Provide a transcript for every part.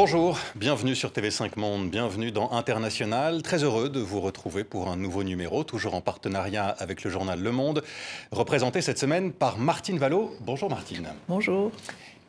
Bonjour, bienvenue sur TV5 Monde, bienvenue dans International. Très heureux de vous retrouver pour un nouveau numéro, toujours en partenariat avec le journal Le Monde, représenté cette semaine par Martine Vallot. Bonjour Martine. Bonjour.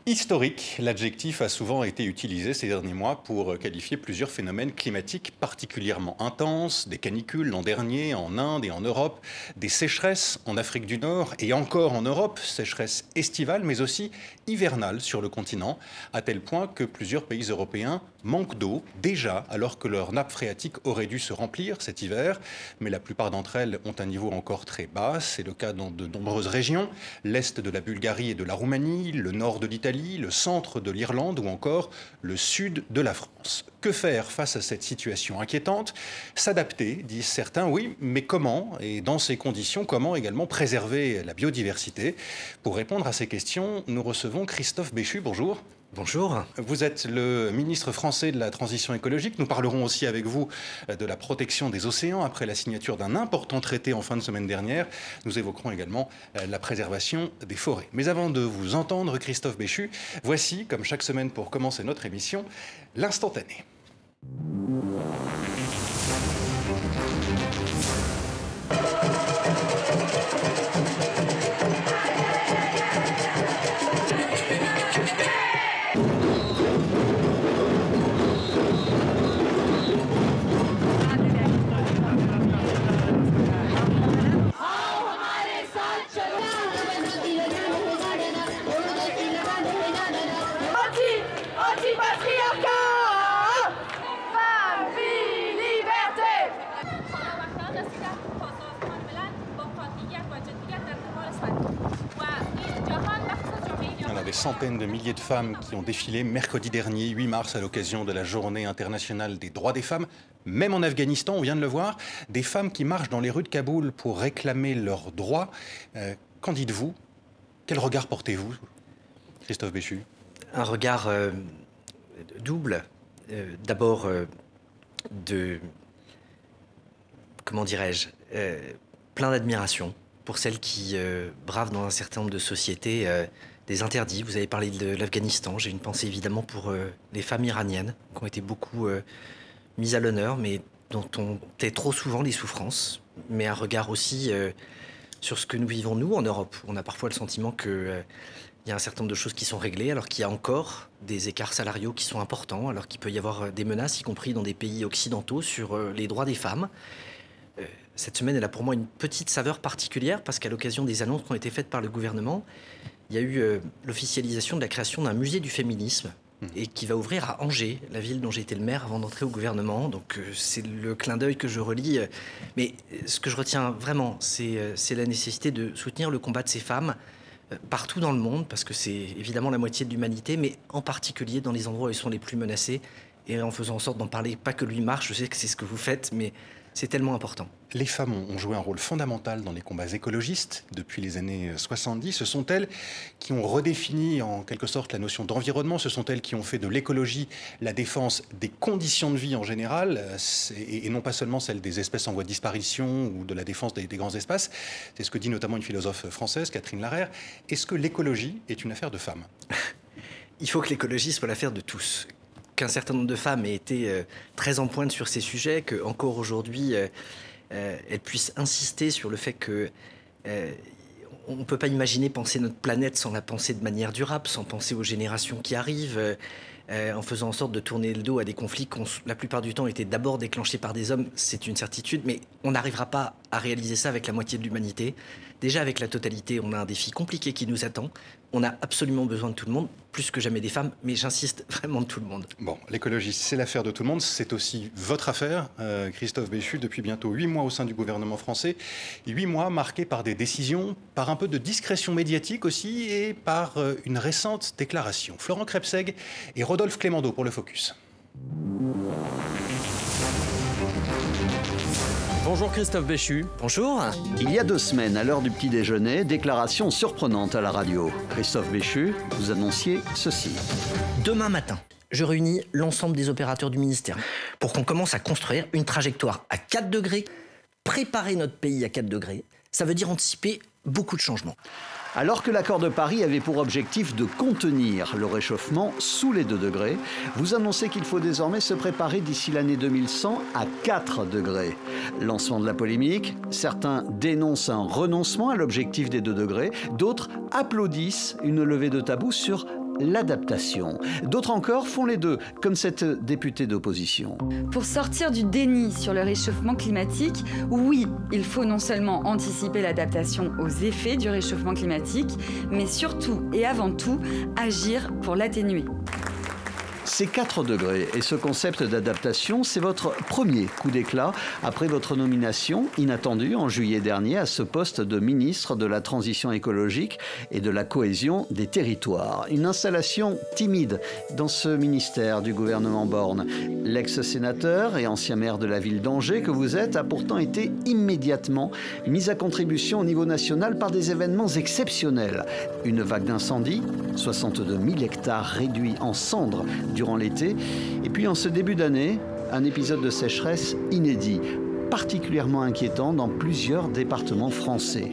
Historique, l'adjectif a souvent été utilisé ces derniers mois pour qualifier plusieurs phénomènes climatiques particulièrement intenses, des canicules l'an dernier en Inde et en Europe, des sécheresses en Afrique du Nord et encore en Europe, sécheresses estivales mais aussi hivernales sur le continent, à tel point que plusieurs pays européens manquent d'eau déjà alors que leur nappe phréatique aurait dû se remplir cet hiver, mais la plupart d'entre elles ont un niveau encore très bas, c'est le cas dans de nombreuses régions, l'est de la Bulgarie et de la Roumanie, le nord de l'Italie, le centre de l'Irlande ou encore le sud de la France. Que faire face à cette situation inquiétante? S'adapter, disent certains, oui, mais comment? Et dans ces conditions, comment également préserver la biodiversité? Pour répondre à ces questions, nous recevons Christophe Béchu. Bonjour. Bonjour. Vous êtes le ministre français de la transition écologique. Nous parlerons aussi avec vous de la protection des océans après la signature d'un important traité en fin de semaine dernière. Nous évoquerons également euh, la préservation des forêts. Mais avant de vous entendre, Christophe Béchu, voici, comme chaque semaine pour commencer notre émission, l'instantané. Centaines de milliers de femmes qui ont défilé mercredi dernier, 8 mars, à l'occasion de la Journée internationale des droits des femmes. Même en Afghanistan, on vient de le voir, des femmes qui marchent dans les rues de Kaboul pour réclamer leurs droits. Euh, qu'en dites-vous? Quel regard portez-vous, Christophe Béchu? Un regard euh, double. Euh, d'abord, de. Comment dirais-je Plein d'admiration pour celles qui bravent dans un certain nombre de sociétés des interdits. Vous avez parlé de l'Afghanistan. J'ai une pensée évidemment pour euh, les femmes iraniennes qui ont été beaucoup euh, mises à l'honneur, mais dont on tait trop souvent les souffrances. Mais un regard aussi euh, sur ce que nous vivons nous en Europe. On a parfois le sentiment que il y a un certain nombre de choses qui sont réglées, alors qu'il y a encore des écarts salariaux qui sont importants, alors qu'il peut y avoir des menaces, y compris dans des pays occidentaux, sur les droits des femmes. Cette semaine, elle a pour moi une petite saveur particulière, parce qu'à l'occasion des annonces qui ont été faites par le gouvernement, il y a eu euh, l'officialisation de la création d'un musée du féminisme mmh. et qui va ouvrir à Angers, la ville dont j'ai été le maire avant d'entrer au gouvernement. Donc euh, c'est le clin d'œil que je relis. Mais ce que je retiens vraiment, c'est euh, la nécessité de soutenir le combat de ces femmes partout dans le monde, parce que c'est évidemment la moitié de l'humanité, mais en particulier dans les endroits où ils sont les plus menacés, et en faisant en sorte d'en parler, pas que lui marche, je sais que c'est ce que vous faites, mais c'est tellement important. Les femmes ont joué un rôle fondamental dans les combats écologistes depuis les années 70. Ce sont elles qui ont redéfini en quelque sorte la notion d'environnement. Ce sont elles qui ont fait de l'écologie la défense des conditions de vie en général, et non pas seulement celle des espèces en voie de disparition ou de la défense des, grands espaces. C'est ce que dit notamment une philosophe française, Catherine Larère. Est-ce que l'écologie est une affaire de femmes? Il faut que l'écologie soit l'affaire de tous qu'un certain nombre de femmes aient été euh, très en pointe sur ces sujets, qu'encore aujourd'hui, euh, euh, elles puissent insister sur le fait que on ne peut pas imaginer penser notre planète sans la penser de manière durable, sans penser aux générations qui arrivent, en faisant en sorte de tourner le dos à des conflits qui, la plupart du temps, étaient d'abord déclenchés par des hommes, c'est une certitude, mais on n'arrivera pas à réaliser ça avec la moitié de l'humanité. Déjà, avec la totalité, on a un défi compliqué qui nous attend. On a absolument besoin de tout le monde, plus que jamais des femmes, mais j'insiste vraiment de tout le monde. Bon, l'écologie, c'est l'affaire de tout le monde. C'est aussi votre affaire, euh, Christophe Béchu, depuis bientôt huit mois au sein du gouvernement français. Huit mois marqués par des décisions, par un peu de discrétion médiatique aussi, et par euh, une récente déclaration. Florent Krebseg et Rodolphe Clémendo pour le Focus. Bonjour Christophe Béchu. Bonjour. Il y a deux semaines, à l'heure du petit déjeuner, déclaration surprenante à la radio. Christophe Béchu, vous annonciez ceci. Demain matin, je réunis l'ensemble des opérateurs du ministère pour qu'on commence à construire une trajectoire à 4 degrés, préparer notre pays à 4 degrés. Ça veut dire anticiper beaucoup de changements. Alors que l'accord de Paris avait pour objectif de contenir le réchauffement sous les 2 degrés, vous annoncez qu'il faut désormais se préparer d'ici l'année 2100 à 4 degrés. Lancement de la polémique, certains dénoncent un renoncement à l'objectif des 2 degrés, d'autres applaudissent une levée de tabou sur l'adaptation. D'autres encore font les deux, comme cette députée d'opposition. Pour sortir du déni sur le réchauffement climatique, oui, il faut non seulement anticiper l'adaptation aux effets du réchauffement climatique, mais surtout et avant tout agir pour l'atténuer. C'est 4 degrés et ce concept d'adaptation, c'est votre premier coup d'éclat après votre nomination inattendue en juillet dernier à ce poste de ministre de la Transition écologique et de la cohésion des territoires. Une installation timide dans ce ministère du gouvernement Borne. L'ex-sénateur et ancien maire de la ville d'Angers que vous êtes a pourtant été immédiatement mis à contribution au niveau national par des événements exceptionnels. Une vague d'incendie, 62 000 hectares réduits en cendres durant l'été. Et puis en ce début d'année, un épisode de sécheresse inédit, particulièrement inquiétant dans plusieurs départements français.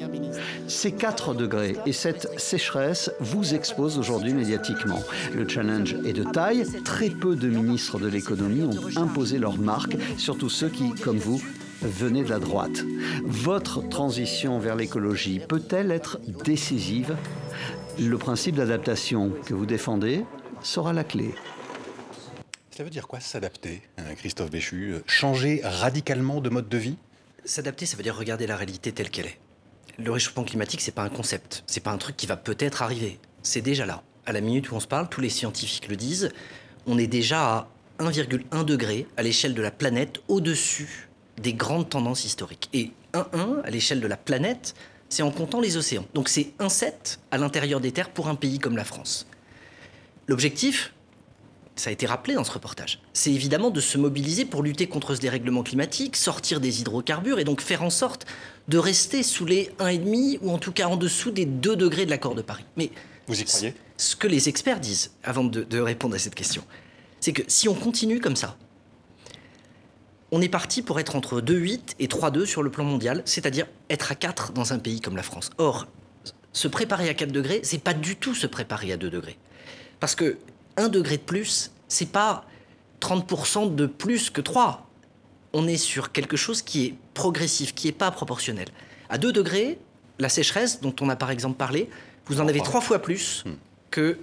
Ces 4 degrés et cette sécheresse vous exposent aujourd'hui médiatiquement. Le challenge est de taille. Très peu de ministres de l'économie ont imposé leur marque, surtout ceux qui, comme vous, venaient de la droite. Votre transition vers l'écologie peut-elle être décisive? Le principe d'adaptation que vous défendez sera la clé. Ça veut dire quoi s'adapter, hein, Christophe Béchu Changer radicalement de mode de vie? S'adapter, ça veut dire regarder la réalité telle qu'elle est. Le réchauffement climatique, c'est pas un concept, c'est pas un truc qui va peut-être arriver. C'est déjà là. À la minute où on se parle, tous les scientifiques le disent, on est déjà à 1,1 degré à l'échelle de la planète au-dessus des grandes tendances historiques. Et 1,1 à l'échelle de la planète, c'est en comptant les océans. Donc c'est 1,7 à l'intérieur des terres pour un pays comme la France. L'objectif, ça a été rappelé dans ce reportage, c'est évidemment de se mobiliser pour lutter contre ce dérèglement climatique, sortir des hydrocarbures et donc faire en sorte de rester sous les 1,5 ou en tout cas en dessous des 2 degrés de l'accord de Paris. Mais vous y croyez? Ce que les experts disent, avant de, de répondre à cette question, c'est que si on continue comme ça, on est parti pour être entre 2,8 et 3,2 sur le plan mondial, c'est-à-dire être à 4 dans un pays comme la France. Or, se préparer à 4 degrés, c'est pas du tout se préparer à 2 degrés. Parce que 1 degré de plus, c'est pas 30% de plus que 3. On est sur quelque chose qui est progressif, qui n'est pas proportionnel. À 2 degrés, la sécheresse, dont on a par exemple parlé, vous en avez 3 fois plus Hmm. que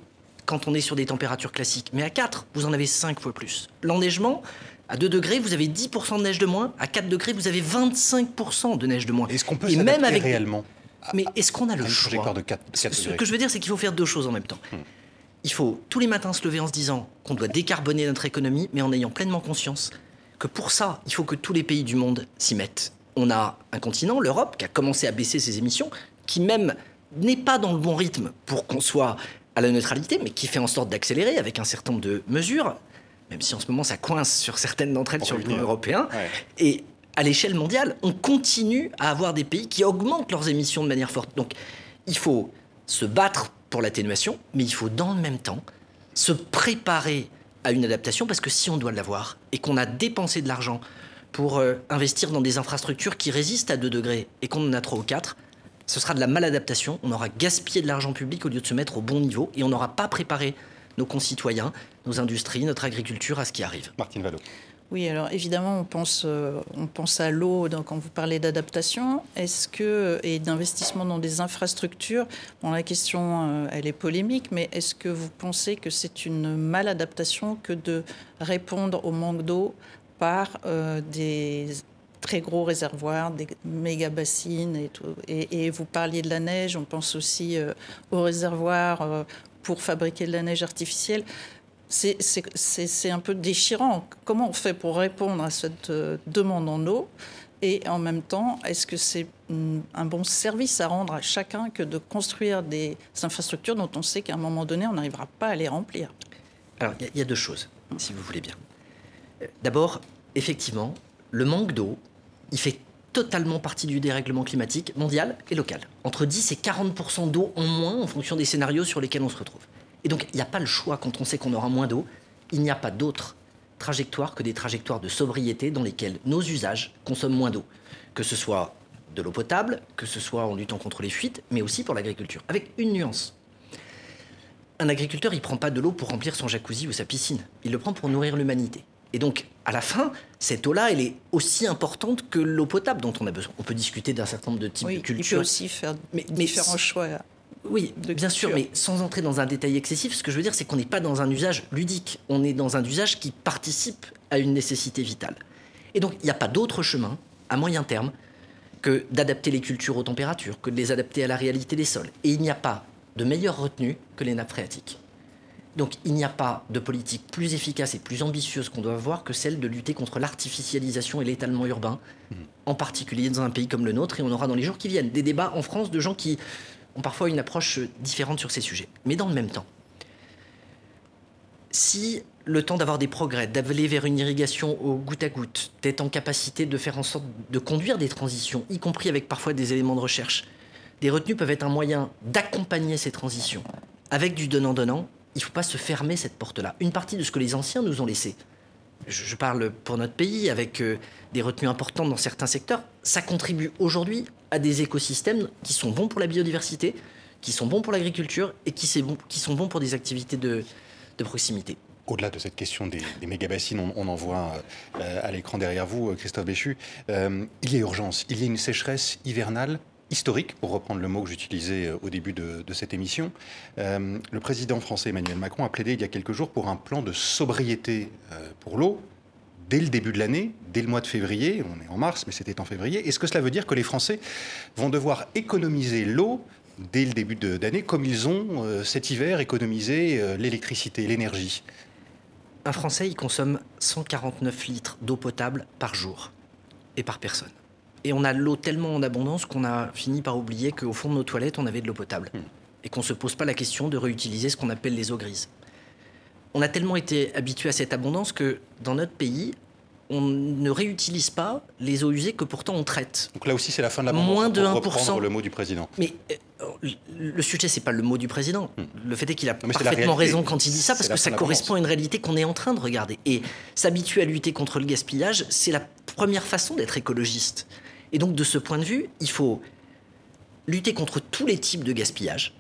quand on est sur des températures classiques. Mais à 4, vous en avez 5 fois plus. L'enneigement, à 2 degrés, vous avez 10% de neige de moins. À 4 degrés, vous avez 25% de neige de moins. Est-ce qu'on peut Et même avec- réellement? Mais est-ce qu'on a le choix de 4, ce, 4 ce que je veux dire, c'est qu'il faut faire deux choses en même temps. Hmm. Il faut tous les matins se lever en se disant qu'on doit décarboner notre économie, mais en ayant pleinement conscience que pour ça, il faut que tous les pays du monde s'y mettent. On a un continent, l'Europe, qui a commencé à baisser ses émissions, qui même n'est pas dans le bon rythme pour qu'on soit à la neutralité, mais qui fait en sorte d'accélérer avec un certain nombre de mesures, même si en ce moment ça coince sur certaines d'entre elles sur le plan européen. Ouais. Et à l'échelle mondiale, on continue à avoir des pays qui augmentent leurs émissions de manière forte. Donc il faut se battre pour l'atténuation, mais il faut dans le même temps se préparer à une adaptation, parce que si on doit l'avoir et qu'on a dépensé de l'argent pour euh, investir dans des infrastructures qui résistent à 2 degrés et qu'on en a 3 ou 4, ce sera de la maladaptation. On aura gaspillé de l'argent public au lieu de se mettre au bon niveau et on n'aura pas préparé nos concitoyens, nos industries, notre agriculture à ce qui arrive. Martine. Oui, alors évidemment, on pense, euh, on pense à l'eau quand vous parlez d'adaptation. Est-ce que et d'investissement dans des infrastructures Bon, la question, euh, elle est polémique, mais est-ce que vous pensez que c'est une maladaptation que de répondre au manque d'eau par euh, des très gros réservoirs, des méga bassines et tout? Et, vous parliez de la neige, on pense aussi aux réservoirs pour fabriquer de la neige artificielle c'est- un peu déchirant. Comment on fait pour répondre à cette euh, demande en eau Et en même temps, est-ce que c'est un bon service à rendre à chacun que de construire des infrastructures dont on sait qu'à un moment donné, on n'arrivera pas à les remplir? Alors, il y a- il y, a deux choses, si vous voulez bien. Euh, D'abord, effectivement, le manque d'eau, il fait totalement partie du dérèglement climatique mondial et local. Entre 10 et 40% d'eau en moins en fonction des scénarios sur lesquels on se retrouve. Et donc, il n'y a pas le choix quand on sait qu'on aura moins d'eau. Il n'y a pas d'autre trajectoire que des trajectoires de sobriété dans lesquelles nos usages consomment moins d'eau. Que ce soit de l'eau potable, que ce soit en luttant contre les fuites, mais aussi pour l'agriculture. Avec une nuance. Un agriculteur, il prend pas de l'eau pour remplir son jacuzzi ou sa piscine. Il le prend pour nourrir l'humanité. Et donc, à la fin, cette eau-là, elle est aussi importante que l'eau potable dont on a besoin. On peut discuter d'un certain nombre de types oui, de cultures. Il peut aussi faire Mais- mais différents choix. Oui, de bien sûr, mais sans entrer dans un détail excessif, ce que je veux dire, c'est qu'on n'est pas dans un usage ludique. On est dans un usage qui participe à une nécessité vitale. Et donc, il n'y a pas d'autre chemin, à moyen terme, que d'adapter les cultures aux températures, que de les adapter à la réalité des sols. Et il n'y a pas de meilleure retenue que les nappes phréatiques. Donc, il n'y a pas de politique plus efficace et plus ambitieuse qu'on doit avoir que celle de lutter contre l'artificialisation et l'étalement urbain, en particulier dans un pays comme le nôtre. Et on aura dans les jours qui viennent des débats en France de gens qui ont parfois une approche différente sur ces sujets. Mais dans le même temps, si le temps d'avoir des progrès, d'aller vers une irrigation au goutte à goutte, d'être en capacité de faire en sorte de conduire des transitions, y compris avec parfois des éléments de recherche, des retenues peuvent être un moyen d'accompagner ces transitions avec du donnant-donnant, il ne faut pas se fermer cette porte-là. Une partie de ce que les anciens nous ont laissé, je, parle pour notre pays, avec euh, des retenues importantes dans certains secteurs, ça contribue aujourd'hui à des écosystèmes qui sont bons pour la biodiversité, qui sont bons pour l'agriculture et qui, sont bons pour des activités de, proximité. Au-delà de cette question des, des méga-bassines, on, on en voit euh, à l'écran derrière vous, euh, Christophe Béchu, euh, il y a urgence. Il y a une sécheresse hivernale historique, pour reprendre le mot que j'utilisais au début de, cette émission. Le président français Emmanuel Macron a plaidé il y a quelques jours pour un plan de sobriété pour l'eau dès le début de l'année, dès le mois de février. On est en mars, mais c'était en février. Est-ce que cela veut dire que les Français vont devoir économiser l'eau dès le début de- d'année, comme ils ont euh, cet hiver économisé euh, l'électricité, l'énergie? Un Français, il consomme 149 litres d'eau potable par jour et par personne. Et on a l'eau tellement en abondance qu'on a fini par oublier qu'au fond de nos toilettes, on avait de l'eau potable. Et qu'on ne se pose pas la question de réutiliser ce qu'on appelle les eaux grises. On a tellement été habitué à cette abondance que dans notre pays, on ne réutilise pas les eaux usées que pourtant on traite. Donc là aussi, c'est la fin de l'abondance. Moins de pour 1%. reprendre le mot du président. Mais euh, le sujet, c'est pas le mot du président. Le fait est qu'il a Hmm. la parfaitement raison quand il dit ça, parce la que ça la correspond à une réalité qu'on est en train de regarder. Et s'habituer à lutter contre le gaspillage, c'est la première façon d'être écologiste. Et donc, de ce point de vue, il faut lutter contre tous les types de gaspillage,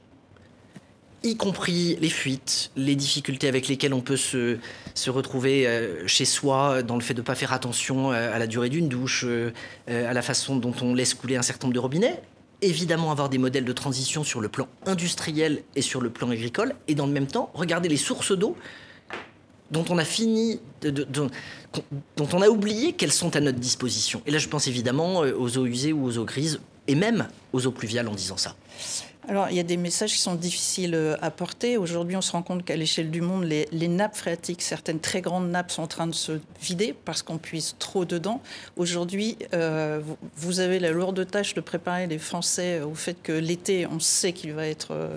y compris les fuites, les difficultés avec lesquelles on peut se, se retrouver euh, chez soi dans le fait de ne pas faire attention euh, à la durée d'une douche, euh, à la façon dont on laisse couler un certain nombre de robinets. Évidemment, avoir des modèles de transition sur le plan industriel et sur le plan agricole, et dans le même temps, regarder les sources d'eau dont on a fini, dont on a oublié qu'elles sont à notre disposition. Et là, je pense évidemment aux eaux usées ou aux eaux grises, et même aux eaux pluviales en disant ça. Alors, il y a des messages qui sont difficiles euh, à porter. Aujourd'hui, on se rend compte qu'à l'échelle du monde, les, nappes phréatiques, certaines très grandes nappes sont en train de se vider parce qu'on puise trop dedans. Aujourd'hui, euh, vous, avez la lourde tâche de préparer les Français au fait que l'été, on sait qu'il va être euh,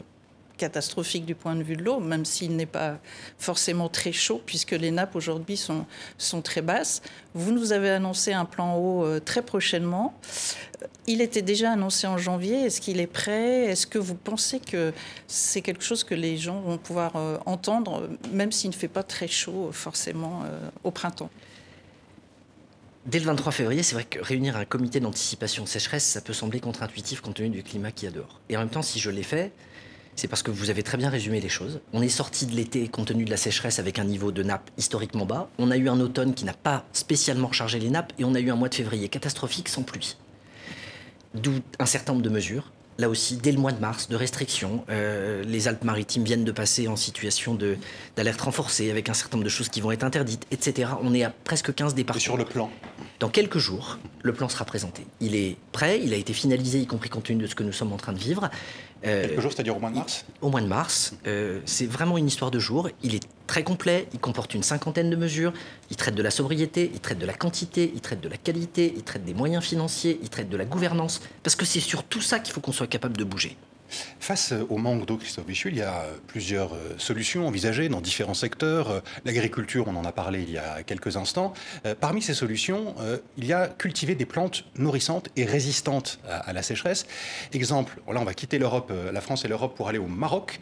catastrophique du point de vue de l'eau, même s'il n'est pas forcément très chaud, puisque les nappes aujourd'hui sont, sont très basses. Vous nous avez annoncé un plan eau euh, très prochainement. Il était déjà annoncé en janvier. Est-ce qu'il est prêt? Est-ce que vous pensez que c'est quelque chose que les gens vont pouvoir euh, entendre, même s'il ne fait pas très chaud forcément euh, au printemps? Dès le 23 février, c'est vrai que réunir un comité d'anticipation sécheresse, ça peut sembler contre-intuitif compte tenu du climat qu'il y a dehors. Et en même temps, si je l'ai fait, c'est parce que vous avez très bien résumé les choses. On est sorti de l'été compte tenu de la sécheresse avec un niveau de nappe historiquement bas. On a eu un automne qui n'a pas spécialement rechargé les nappes et on a eu un mois de février catastrophique sans pluie. D'où un certain nombre de mesures. Là aussi, dès le mois de mars, de restrictions. Euh, les Alpes-Maritimes viennent de passer en situation d'alerte renforcée avec un certain nombre de choses qui vont être interdites, etc. On est à presque 15 Et départements. sur le plan, Dans quelques jours, le plan sera présenté. Il est prêt, il a été finalisé, y compris compte tenu de ce que nous sommes en train de vivre. Euh, quelques jours, c'est-à-dire au mois de mars au mois de mars, euh, c'est vraiment une histoire de jours. Il est très complet, il comporte une cinquantaine de mesures. Il traite de la sobriété, il traite de la quantité, il traite de la qualité, il traite des moyens financiers, il traite de la gouvernance. Parce que c'est sur tout ça qu'il faut qu'on soit capable de bouger. Face au manque d'eau, Christophe Bichul, il y a plusieurs euh, solutions envisagées dans différents secteurs. Euh, l'agriculture, on en a parlé il y a quelques instants. Euh, parmi ces solutions, il y a cultiver des plantes nourrissantes et résistantes à, la sécheresse. Exemple, là on va quitter l'Europe, la France et l'Europe pour aller au Maroc,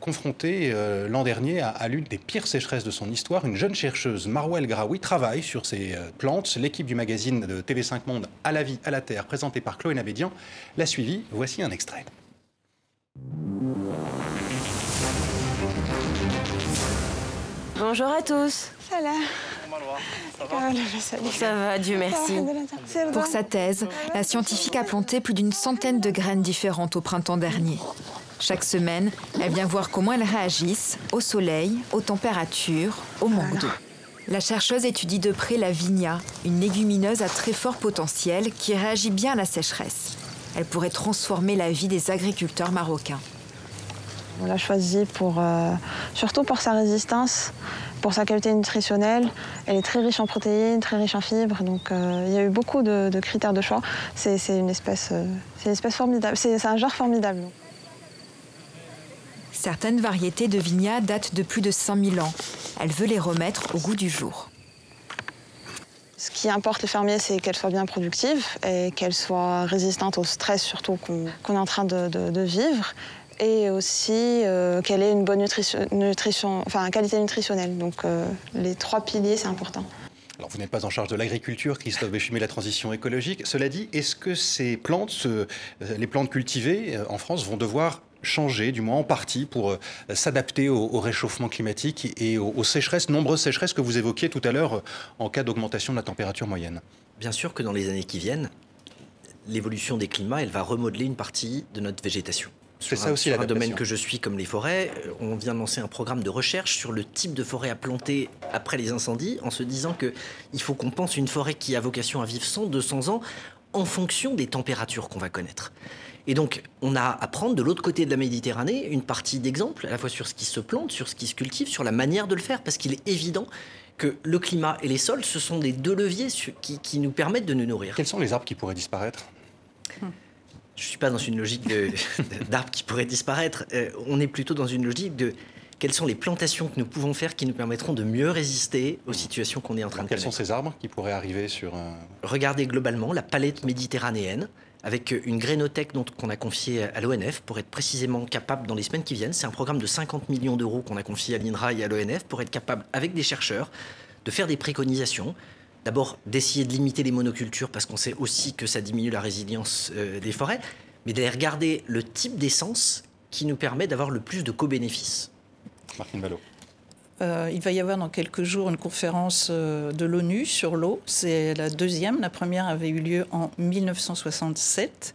confronté l'an dernier à, l'une des pires sécheresses de son histoire. Une jeune chercheuse, Marwa El Graoui, travaille sur ces plantes. L'équipe du magazine de TV5 Monde À la vie, à la terre, présentée par Chloé Nabédian, l'a suivi. Voici un extrait. Bonjour à tous. Ça va, Dieu merci. Pour sa thèse, la scientifique a planté plus d'une centaine de graines différentes au printemps dernier. Chaque semaine, elle vient voir comment elles réagissent au soleil, aux températures, au manque d'eau. La chercheuse étudie de près la vigna, une légumineuse à très fort potentiel qui réagit bien à la sécheresse. Elle pourrait transformer la vie des agriculteurs marocains. On l'a choisie pour, euh, surtout pour sa résistance, pour sa qualité nutritionnelle. Elle est très riche en protéines, très riche en fibres. Donc euh, il y a eu beaucoup de, critères de choix. C'est une, espèce, euh, une espèce formidable. C'est un genre formidable. Certaines variétés de vigna datent de plus de 5000 ans. Elle veut les remettre au goût du jour. Ce qui importe le fermier, c'est qu'elle soit bien productive et qu'elle soit résistante au stress, surtout qu'on est en train de, vivre, et aussi euh, qu'elle ait une bonne nutrition, enfin, qualité nutritionnelle. Donc euh, les trois piliers, c'est important. Alors, vous n'êtes pas en charge de l'agriculture, Christophe Béchumet, la transition écologique. Cela dit, est-ce que ces plantes, euh, les plantes cultivées en France, vont devoir changer, du moins en partie, pour s'adapter au, réchauffement climatique et aux, sécheresses, nombreuses sécheresses que vous évoquiez tout à l'heure en cas d'augmentation de la température moyenne? Bien sûr que dans les années qui viennent, l'évolution des climats, elle va remodeler une partie de notre végétation. C'est ça aussi sur un domaine que je suis comme les forêts, euh, on vient de lancer un programme de recherche sur le type de forêt à planter après les incendies, en se disant qu'il faut qu'on pense une forêt qui a vocation à vivre 100, 200 ans en fonction des températures qu'on va connaître. Et donc, on a à prendre de l'autre côté de la Méditerranée une partie d'exemples, à la fois sur ce qui se plante, sur ce qui se cultive, sur la manière de le faire, parce qu'il est évident que le climat et les sols, ce sont des deux leviers qui, nous permettent de nous nourrir. Quels sont les arbres qui pourraient disparaître? Suis pas dans une logique d'arbres qui pourraient disparaître. Euh, on est plutôt dans une logique de quelles sont les plantations que nous pouvons faire qui nous permettront de mieux résister aux situations qu'on est en train de Quels sont ces arbres qui pourraient arriver sur... Regardez globalement la palette méditerranéenne avec une grénothèque qu'on a confiée à l'ONF pour être précisément capable dans les semaines qui viennent. C'est un programme de 50 millions d'euros qu'on a confié à l'INRA et à l'ONF pour être capable, avec des chercheurs, de faire des préconisations. D'abord, d'essayer de limiter les monocultures parce qu'on sait aussi que ça diminue la résilience euh, des forêts, mais d'aller regarder le type d'essence qui nous permet d'avoir le plus de co-bénéfices. Martine Ballot. Euh, il va y avoir dans quelques jours une conférence euh, de l'ONU sur l'eau. C'est la deuxième. La première avait eu lieu en 1967.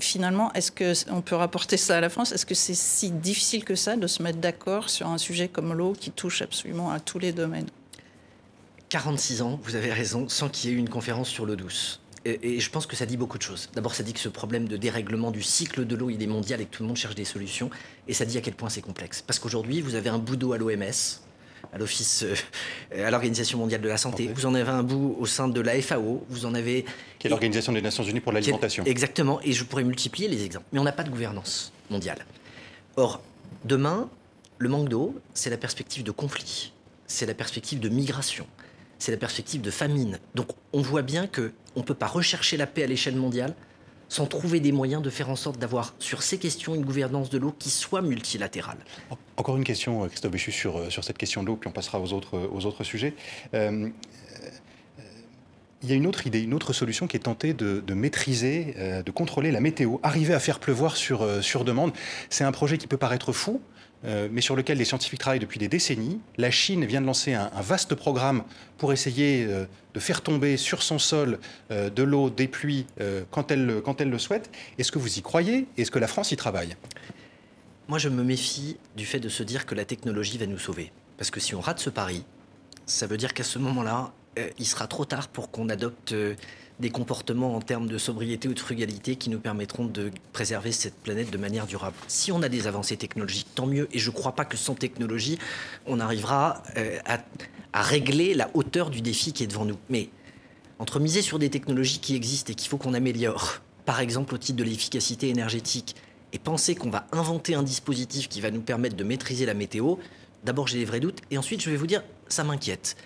Finalement, est-ce qu'on peut rapporter ça à la France? Est-ce que c'est si difficile que ça de se mettre d'accord sur un sujet comme l'eau qui touche absolument à tous les domaines? 46 ans, vous avez raison, sans qu'il y ait eu une conférence sur l'eau douce. Et, et, je pense que ça dit beaucoup de choses. D'abord, ça dit que ce problème de dérèglement du cycle de l'eau, il est mondial et que tout le monde cherche des solutions. Et ça dit à quel point c'est complexe. Parce qu'aujourd'hui, vous avez un bout d'eau à l'OMS, à l'Office, euh, à l'Organisation mondiale de la santé. Vous en avez un bout au sein de la FAO. Vous en avez. Qui est l'Organisation des Nations Unies pour l'alimentation. Exactement. Et je pourrais multiplier les exemples. Mais on n'a pas de gouvernance mondiale. Or, demain, le manque d'eau, c'est la perspective de conflit. C'est la perspective de migration. C'est la perspective de famine. Donc, on voit bien que on ne peut pas rechercher la paix à l'échelle mondiale sans trouver des moyens de faire en sorte d'avoir sur ces questions une gouvernance de l'eau qui soit multilatérale. Encore une question, euh, Christophe Béchu, sur, euh, sur cette question de l'eau, puis on passera aux autres, autres sujets. Euh, il y a une autre idée, une autre solution qui est tentée de, maîtriser, de contrôler la météo, arriver à faire pleuvoir sur, sur demande. C'est un projet qui peut paraître fou, euh, mais sur lequel les scientifiques travaillent depuis des décennies. La Chine vient de lancer un, vaste programme pour essayer euh, de faire tomber sur son sol euh, de l'eau, des pluies, quand, elle, quand elle le souhaite. Est-ce que vous y croyez? Est-ce que la France y travaille? Moi, je me méfie du fait de se dire que la technologie va nous sauver. Parce que si on rate ce pari, ça veut dire qu'à ce moment-là, il sera trop tard pour qu'on adopte des comportements en termes de sobriété ou de frugalité qui nous permettront de préserver cette planète de manière durable. Si on a des avancées technologiques, tant mieux. Et je ne crois pas que sans technologie, on arrivera euh, à, à, régler la hauteur du défi qui est devant nous. Mais entre miser sur des technologies qui existent et qu'il faut qu'on améliore, par exemple au titre de l'efficacité énergétique, Et penser qu'on va inventer un dispositif qui va nous permettre de maîtriser la météo, d'abord j'ai des vrais doutes, et ensuite je vais vous dire, ça m'inquiète.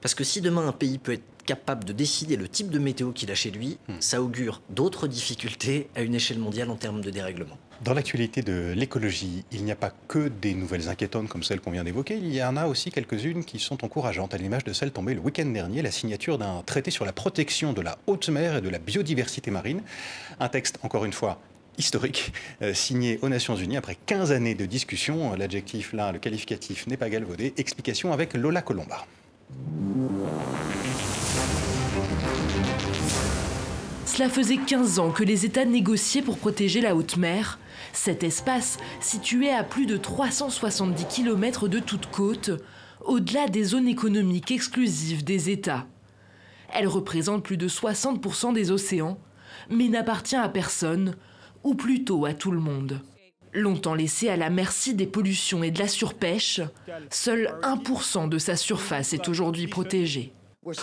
Parce que si demain un pays peut être capable de décider le type de météo qu'il a chez lui, hmm. ça augure d'autres difficultés à une échelle mondiale en termes de dérèglement. Dans l'actualité de l'écologie, il n'y a pas que des nouvelles inquiétantes comme celles qu'on vient d'évoquer, il y en a aussi quelques-unes qui sont encourageantes, à l'image de celle tombée le week-end dernier, la signature d'un traité sur la protection de la haute mer et de la biodiversité marine. Un texte, encore une fois, historique, euh, signé aux Nations Unies après 15 années de discussion. L'adjectif là, le qualificatif n'est pas galvaudé. Explication avec Lola Colomba. Cela faisait 15 ans que les États négociaient pour protéger la haute mer. Cet espace, situé à plus de 370 km de toute côte, au-delà des zones économiques exclusives des États. Elle représente plus de 60% des océans, mais n'appartient à personne, ou plutôt à tout le monde. Longtemps laissée à la merci des pollutions et de la surpêche, seul 1% de sa surface est aujourd'hui protégée.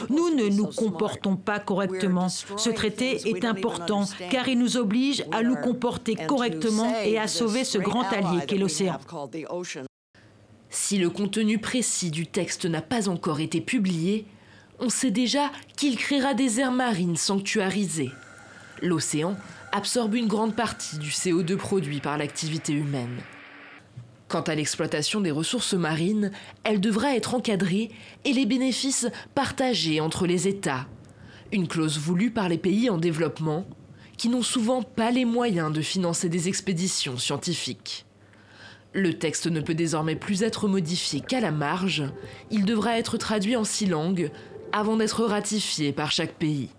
Nous ne nous comportons pas correctement. Ce traité est important car il nous oblige à nous comporter correctement et à sauver ce grand allié qu'est l'océan. Si le contenu précis du texte n'a pas encore été publié, on sait déjà qu'il créera des aires marines sanctuarisées. L'océan absorbe une grande partie du CO2 produit par l'activité humaine. Quant à l'exploitation des ressources marines, elle devra être encadrée et les bénéfices partagés entre les États. Une clause voulue par les pays en développement, qui n'ont souvent pas les moyens de financer des expéditions scientifiques. Le texte ne peut désormais plus être modifié qu'à la marge, il devra être traduit en six langues avant d'être ratifié par chaque pays.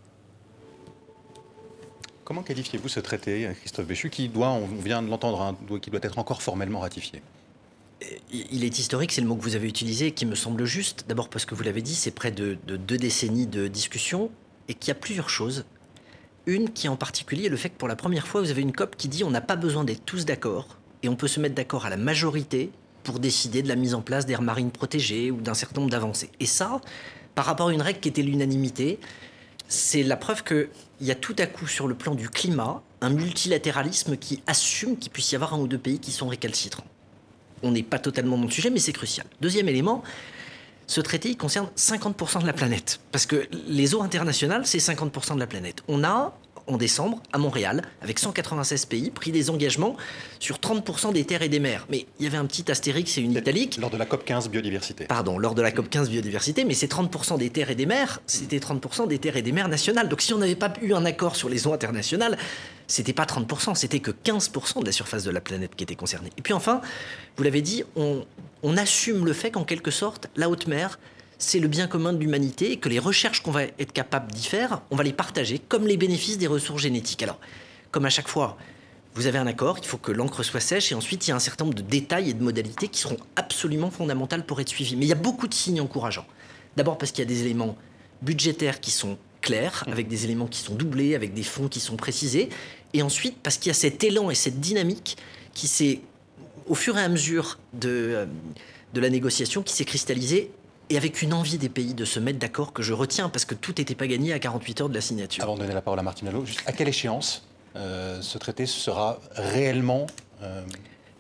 Comment qualifiez-vous ce traité, Christophe Béchu, qui doit, on vient de l'entendre, hein, qui doit être encore formellement ratifié? Il est historique, c'est le mot que vous avez utilisé, qui me semble juste. D'abord parce que vous l'avez dit, c'est près de, deux décennies de discussion et qu'il y a plusieurs choses. Une qui en particulier le fait que pour la première fois, vous avez une COP qui dit on n'a pas besoin d'être tous d'accord et on peut se mettre d'accord à la majorité pour décider de la mise en place d'aires marines protégées ou d'un certain nombre d'avancées. Et ça, par rapport à une règle qui était l'unanimité, c'est la preuve qu'il y a tout à coup sur le plan du climat un multilatéralisme qui assume qu'il puisse y avoir un ou deux pays qui sont récalcitrants on n'est pas totalement dans le sujet, mais c'est crucial. Deuxième élément, ce traité il concerne 50% de la planète. Parce que les eaux internationales, c'est 50% de la planète. On a, en décembre, à Montréal, avec 196 pays, pris des engagements sur 30% des terres et des mers. Mais il y avait un petit astérix et une italique. Lors de la COP 15 biodiversité. Pardon, lors de la COP 15 biodiversité, mais ces 30% des terres et des mers, c'était 30% des terres et des mers nationales. Donc si on n'avait pas eu un accord sur les eaux internationales, c'était pas 30%, c'était que 15% de la surface de la planète qui était concernée. Et puis enfin, vous l'avez dit, on, on assume le fait qu'en quelque sorte, la haute mer, c'est le bien commun de l'humanité et que les recherches qu'on va être capable d'y faire, on va les partager comme les bénéfices des ressources génétiques. Alors, comme à chaque fois, vous avez un accord, il faut que l'encre soit sèche et ensuite il y a un certain nombre de détails et de modalités qui seront absolument fondamentales pour être suivis. Mais il y a beaucoup de signes encourageants. D'abord parce qu'il y a des éléments budgétaires qui sont clairs, avec des éléments qui sont doublés, avec des fonds qui sont précisés. Et ensuite parce qu'il y a cet élan et cette dynamique qui s'est, au fur et à mesure de, euh, de la négociation, qui s'est cristallisée et avec une envie des pays de se mettre d'accord que je retiens parce que tout n'était pas gagné à 48 heures de la signature. Avant de donner la parole à Martine Allo, à quelle échéance euh, ce traité sera réellement euh,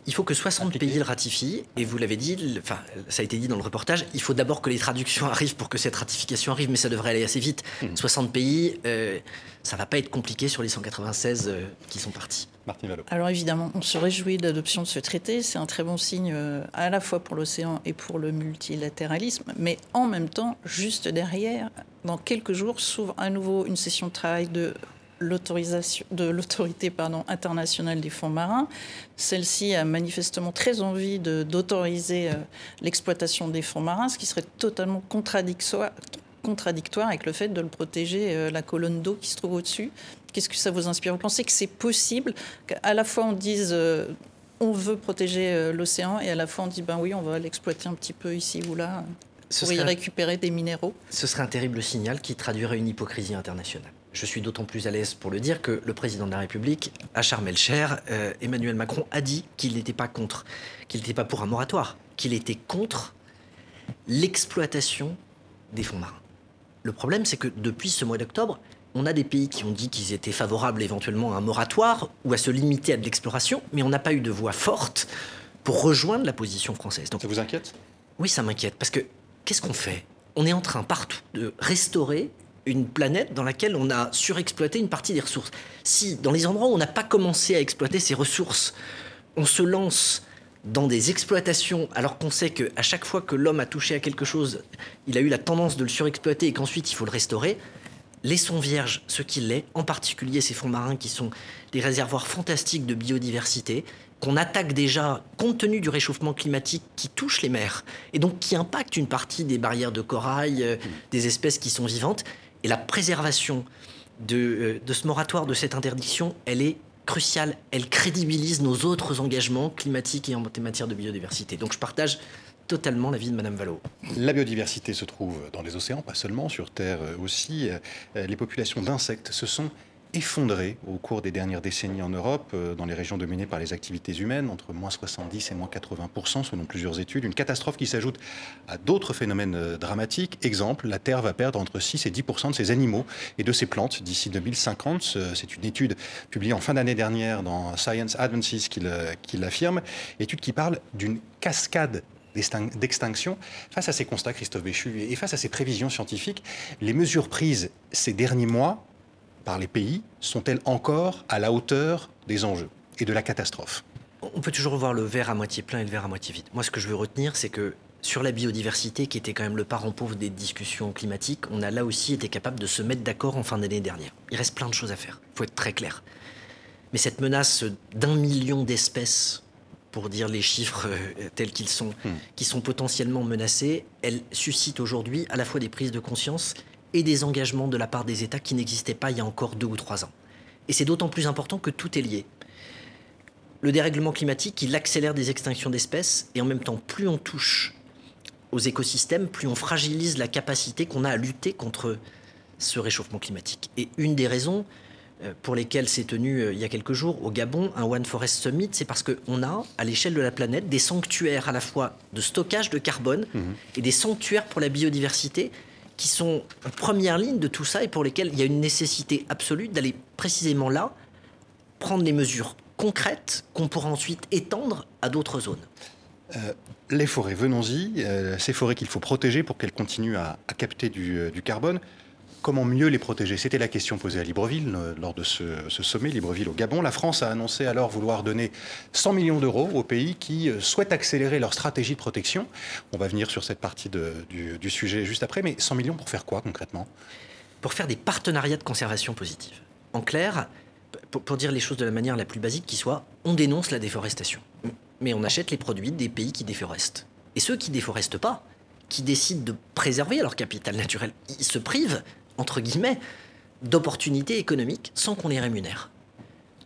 il faut que 60 pays le ratifient, et vous l'avez dit, enfin, ça a été dit dans le reportage, il faut d'abord que les traductions arrivent pour que cette ratification arrive, mais ça devrait aller assez vite. 60 hmm. pays, euh, ça va pas être compliqué sur les 196 euh, qui sont partis. Martin Valo. Alors évidemment, on se réjouit de l'adoption de ce traité, c'est un très bon signe euh, à la fois pour l'océan et pour le multilatéralisme, mais en même temps, juste derrière, dans quelques jours, s'ouvre à nouveau une session de travail de de l'autorité internationale des fonds marins. Celle-ci a manifestement très envie d'autoriser euh, l'exploitation des fonds marins, ce qui serait totalement contradictoire, contradictoire avec le fait de le protéger euh, la colonne d'eau qui se trouve au-dessus. Qu'est-ce que ça vous inspire? Vous pensez que c'est possible? Qu'à la fois on dise euh, on veut protéger l'océan et à la fois on dit ben oui on va l'exploiter un petit peu ici ou là pour y récupérer des minéraux Ce serait un terrible signal qui traduirait une hypocrisie internationale je suis d'autant plus à l'aise pour le dire que le président de la République, à Sharm el-Cher, euh, Emmanuel Macron, a dit qu'il n'était pas contre, qu'il n'était pas pour un moratoire, qu'il était contre l'exploitation des fonds marins. Le problème, c'est que depuis ce mois d'octobre, on a des pays qui ont dit qu'ils étaient favorables éventuellement à un moratoire ou à se limiter à de l'exploration, mais on n'a pas eu de voix forte pour rejoindre la position française. Donc, ça vous inquiète? Oui, ça m'inquiète, parce que qu'est-ce qu'on fait? On est en train partout de restaurer une planète dans laquelle on a surexploité une partie des ressources. Si, dans les endroits où on n'a pas commencé à exploiter ces ressources, on se lance dans des exploitations alors qu'on sait qu'à chaque fois que l'homme a touché à quelque chose, il a eu la tendance de le surexploiter et qu'ensuite il faut le restaurer, laissons vierges ce qu'il est, en particulier ces fonds marins qui sont des réservoirs fantastiques de biodiversité, qu'on attaque déjà compte tenu du réchauffement climatique qui touche les mers et donc qui impacte une partie des barrières de corail, euh, des espèces qui sont vivantes. Et la préservation de, euh, de ce moratoire, de cette interdiction, elle est cruciale. Elle crédibilise nos autres engagements climatiques et en matière de biodiversité. Donc je partage totalement l'avis de Madame Vallot. La biodiversité se trouve dans les océans, pas seulement, sur Terre aussi. Euh, les populations d'insectes se sont effondré au cours des dernières décennies en Europe, euh, dans les régions dominées par les activités humaines, entre moins 70 et moins 80% selon plusieurs études. Une catastrophe qui s'ajoute à d'autres phénomènes euh, dramatiques. Exemple, la Terre va perdre entre 6 et 10 de ses animaux et de ses plantes d'ici 2050. C'est une étude publiée en fin d'année dernière dans Science Advances qui l'affirme. Étude qui parle d'une cascade d'extinction. Face à ces constats, Christophe Béchu, et face à ces prévisions scientifiques, les mesures prises ces derniers mois par les pays sont-elles encore à la hauteur des enjeux et de la catastrophe? On peut toujours voir le verre à moitié plein et le verre à moitié vide. Moi, ce que je veux retenir, c'est que sur la biodiversité, qui était quand même le parent pauvre des discussions climatiques, on a là aussi été capable de se mettre d'accord en fin d'année dernière. Il reste plein de choses à faire, il faut être très clair. Mais cette menace d'un million d'espèces, pour dire les chiffres euh, tels qu'ils sont, hmm. qui sont potentiellement menacées, elle suscite aujourd'hui à la fois des prises de conscience et des engagements de la part des États qui n'existaient pas il y a encore deux ou trois ans. Et c'est d'autant plus important que tout est lié. Le dérèglement climatique, il accélère des extinctions d'espèces, et en même temps, plus on touche aux écosystèmes, plus on fragilise la capacité qu'on a à lutter contre ce réchauffement climatique. Et une des raisons euh, pour lesquelles s'est tenu euh, il y a quelques jours au Gabon un One Forest Summit, c'est parce qu'on a, à l'échelle de la planète, des sanctuaires à la fois de stockage de carbone mmh. et des sanctuaires pour la biodiversité qui sont en première ligne de tout ça et pour lesquels il y a une nécessité absolue d'aller précisément là, prendre des mesures concrètes qu'on pourra ensuite étendre à d'autres zones. Euh, les forêts, venons-y. Euh, ces forêts qu'il faut protéger pour qu'elles continuent à, capter du, euh, du carbone. Comment mieux les protéger C'était la question posée à Libreville euh, lors de ce, sommet, Libreville au Gabon. La France a annoncé alors vouloir donner 100 millions d'euros aux pays qui euh, souhaitent accélérer leur stratégie de protection. On va venir sur cette partie du, sujet juste après, mais 100 millions pour faire quoi concrètement? Pour faire des partenariats de conservation positive. En clair, pour, dire les choses de la manière la plus basique qui soit, on dénonce la déforestation. Mais on achète les produits des pays qui déforestent. Et ceux qui déforestent pas, qui décident de préserver leur capital naturel, ils se privent entre guillemets, d'opportunités économiques sans qu'on les rémunère.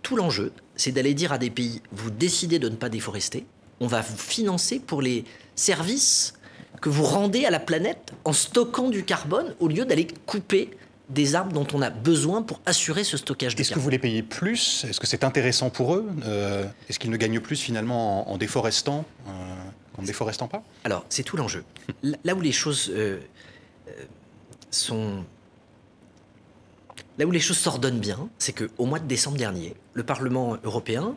Tout l'enjeu, c'est d'aller dire à des pays, vous décidez de ne pas déforester, on va vous financer pour les services que vous rendez à la planète en stockant du carbone au lieu d'aller couper des arbres dont on a besoin pour assurer ce stockage de Est-ce que vous les payez plus? Est-ce que c'est intéressant pour eux? Euh, Est-ce qu'ils ne gagnent plus finalement en, déforestant euh, qu'en ne déforestant pas? Alors, c'est tout l'enjeu. Là où les choses euh, sont Là où les choses s'ordonnent bien, c'est qu'au mois de décembre dernier, le Parlement européen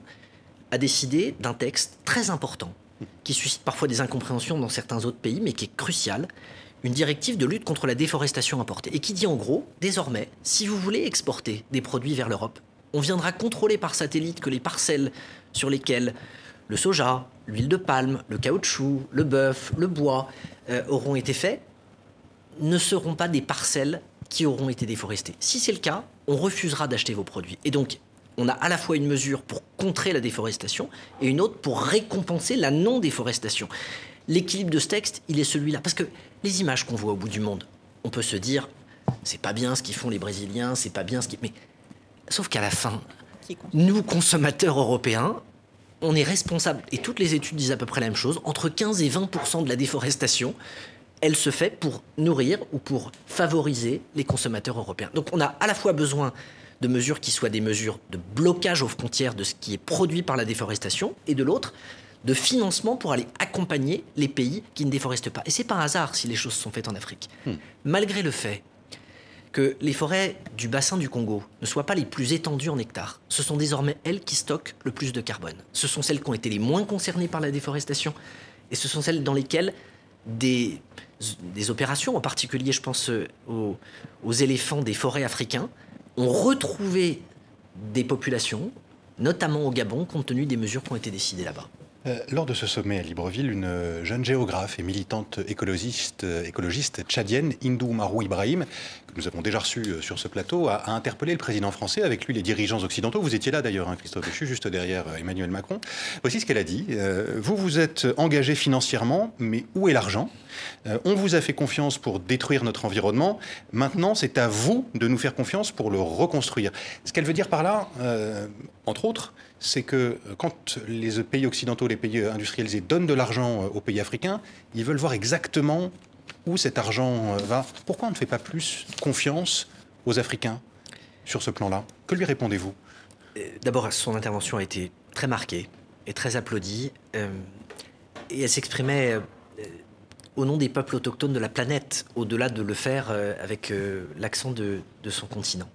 a décidé d'un texte très important, qui suscite parfois des incompréhensions dans certains autres pays, mais qui est crucial, une directive de lutte contre la déforestation importée, et qui dit en gros, désormais, si vous voulez exporter des produits vers l'Europe, on viendra contrôler par satellite que les parcelles sur lesquelles le soja, l'huile de palme, le caoutchouc, le bœuf, le bois euh, auront été faits ne seront pas des parcelles qui auront été déforestées. Si c'est le cas, on refusera d'acheter vos produits. Et donc, on a à la fois une mesure pour contrer la déforestation et une autre pour récompenser la non-déforestation. L'équilibre de ce texte, il est celui-là. Parce que les images qu'on voit au bout du monde, on peut se dire, c'est pas bien ce qu'ils font les Brésiliens, c'est pas bien ce qu'ils... Mais sauf qu'à la fin, nous, consommateurs européens, on est responsables, et toutes les études disent à peu près la même chose, entre 15 et 20% de la déforestation elle se fait pour nourrir ou pour favoriser les consommateurs européens. Donc on a à la fois besoin de mesures qui soient des mesures de blocage aux frontières de ce qui est produit par la déforestation, et de l'autre, de financement pour aller accompagner les pays qui ne déforestent pas. Et c'est pas un hasard si les choses sont faites en Afrique. Hmm. Malgré le fait que les forêts du bassin du Congo ne soient pas les plus étendues en hectares. Ce sont désormais elles qui stockent le plus de carbone. Ce sont celles qui ont été les moins concernées par la déforestation et ce sont celles dans lesquelles des, des opérations, en particulier je pense euh, aux, éléphants des forêts africains, ont retrouvé des populations, notamment au Gabon, compte tenu des mesures qui ont été décidées là-bas. Euh, lors de ce sommet à Libreville, une euh, jeune géographe et militante écologiste, euh, écologiste tchadienne, Hindou Marou Ibrahim, que nous avons déjà reçu sur ce plateau, a, interpellé le président français, avec lui les dirigeants occidentaux. Vous étiez là d'ailleurs, hein, Christophe Béchu, juste derrière Emmanuel Macron. Voici ce qu'elle a dit. vous vous êtes engagé financièrement, mais où est l'argent? On vous a fait confiance pour détruire notre environnement. Maintenant, c'est à vous de nous faire confiance pour le reconstruire. Ce qu'elle veut dire par là, entre autres, c'est que euh, quand les pays occidentaux, les pays industrialisés donnent de l'argent euh, aux pays africains, ils veulent voir exactement où cet argent euh, va. Pourquoi on ne fait pas plus confiance aux Africains sur ce plan-là? Que lui répondez-vous? D'abord, son intervention a été très marquée et très applaudie. et elle s'exprimait au nom des peuples autochtones de la planète, au-delà de le faire avec l'accent de, de, son continent.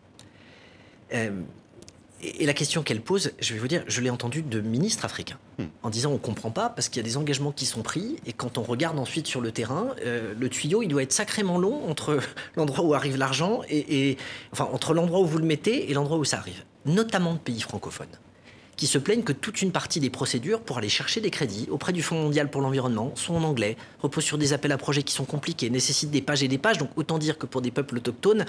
Et la question qu'elle pose, je vais vous dire, je l'ai entendue de ministres africains, hmm. en disant on ne comprend pas parce qu'il y a des engagements qui sont pris, et quand on regarde ensuite sur le terrain, euh, le tuyau, il doit être sacrément long entre l'endroit où arrive l'argent, et, enfin entre l'endroit où vous le mettez et l'endroit où ça arrive, notamment de pays francophones qui se plaignent que toute une partie des procédures pour aller chercher des crédits auprès du Fonds mondial pour l'environnement sont en anglais, reposent sur des appels à projets qui sont compliqués, nécessitent des pages et des pages. Donc autant dire que pour des peuples autochtones,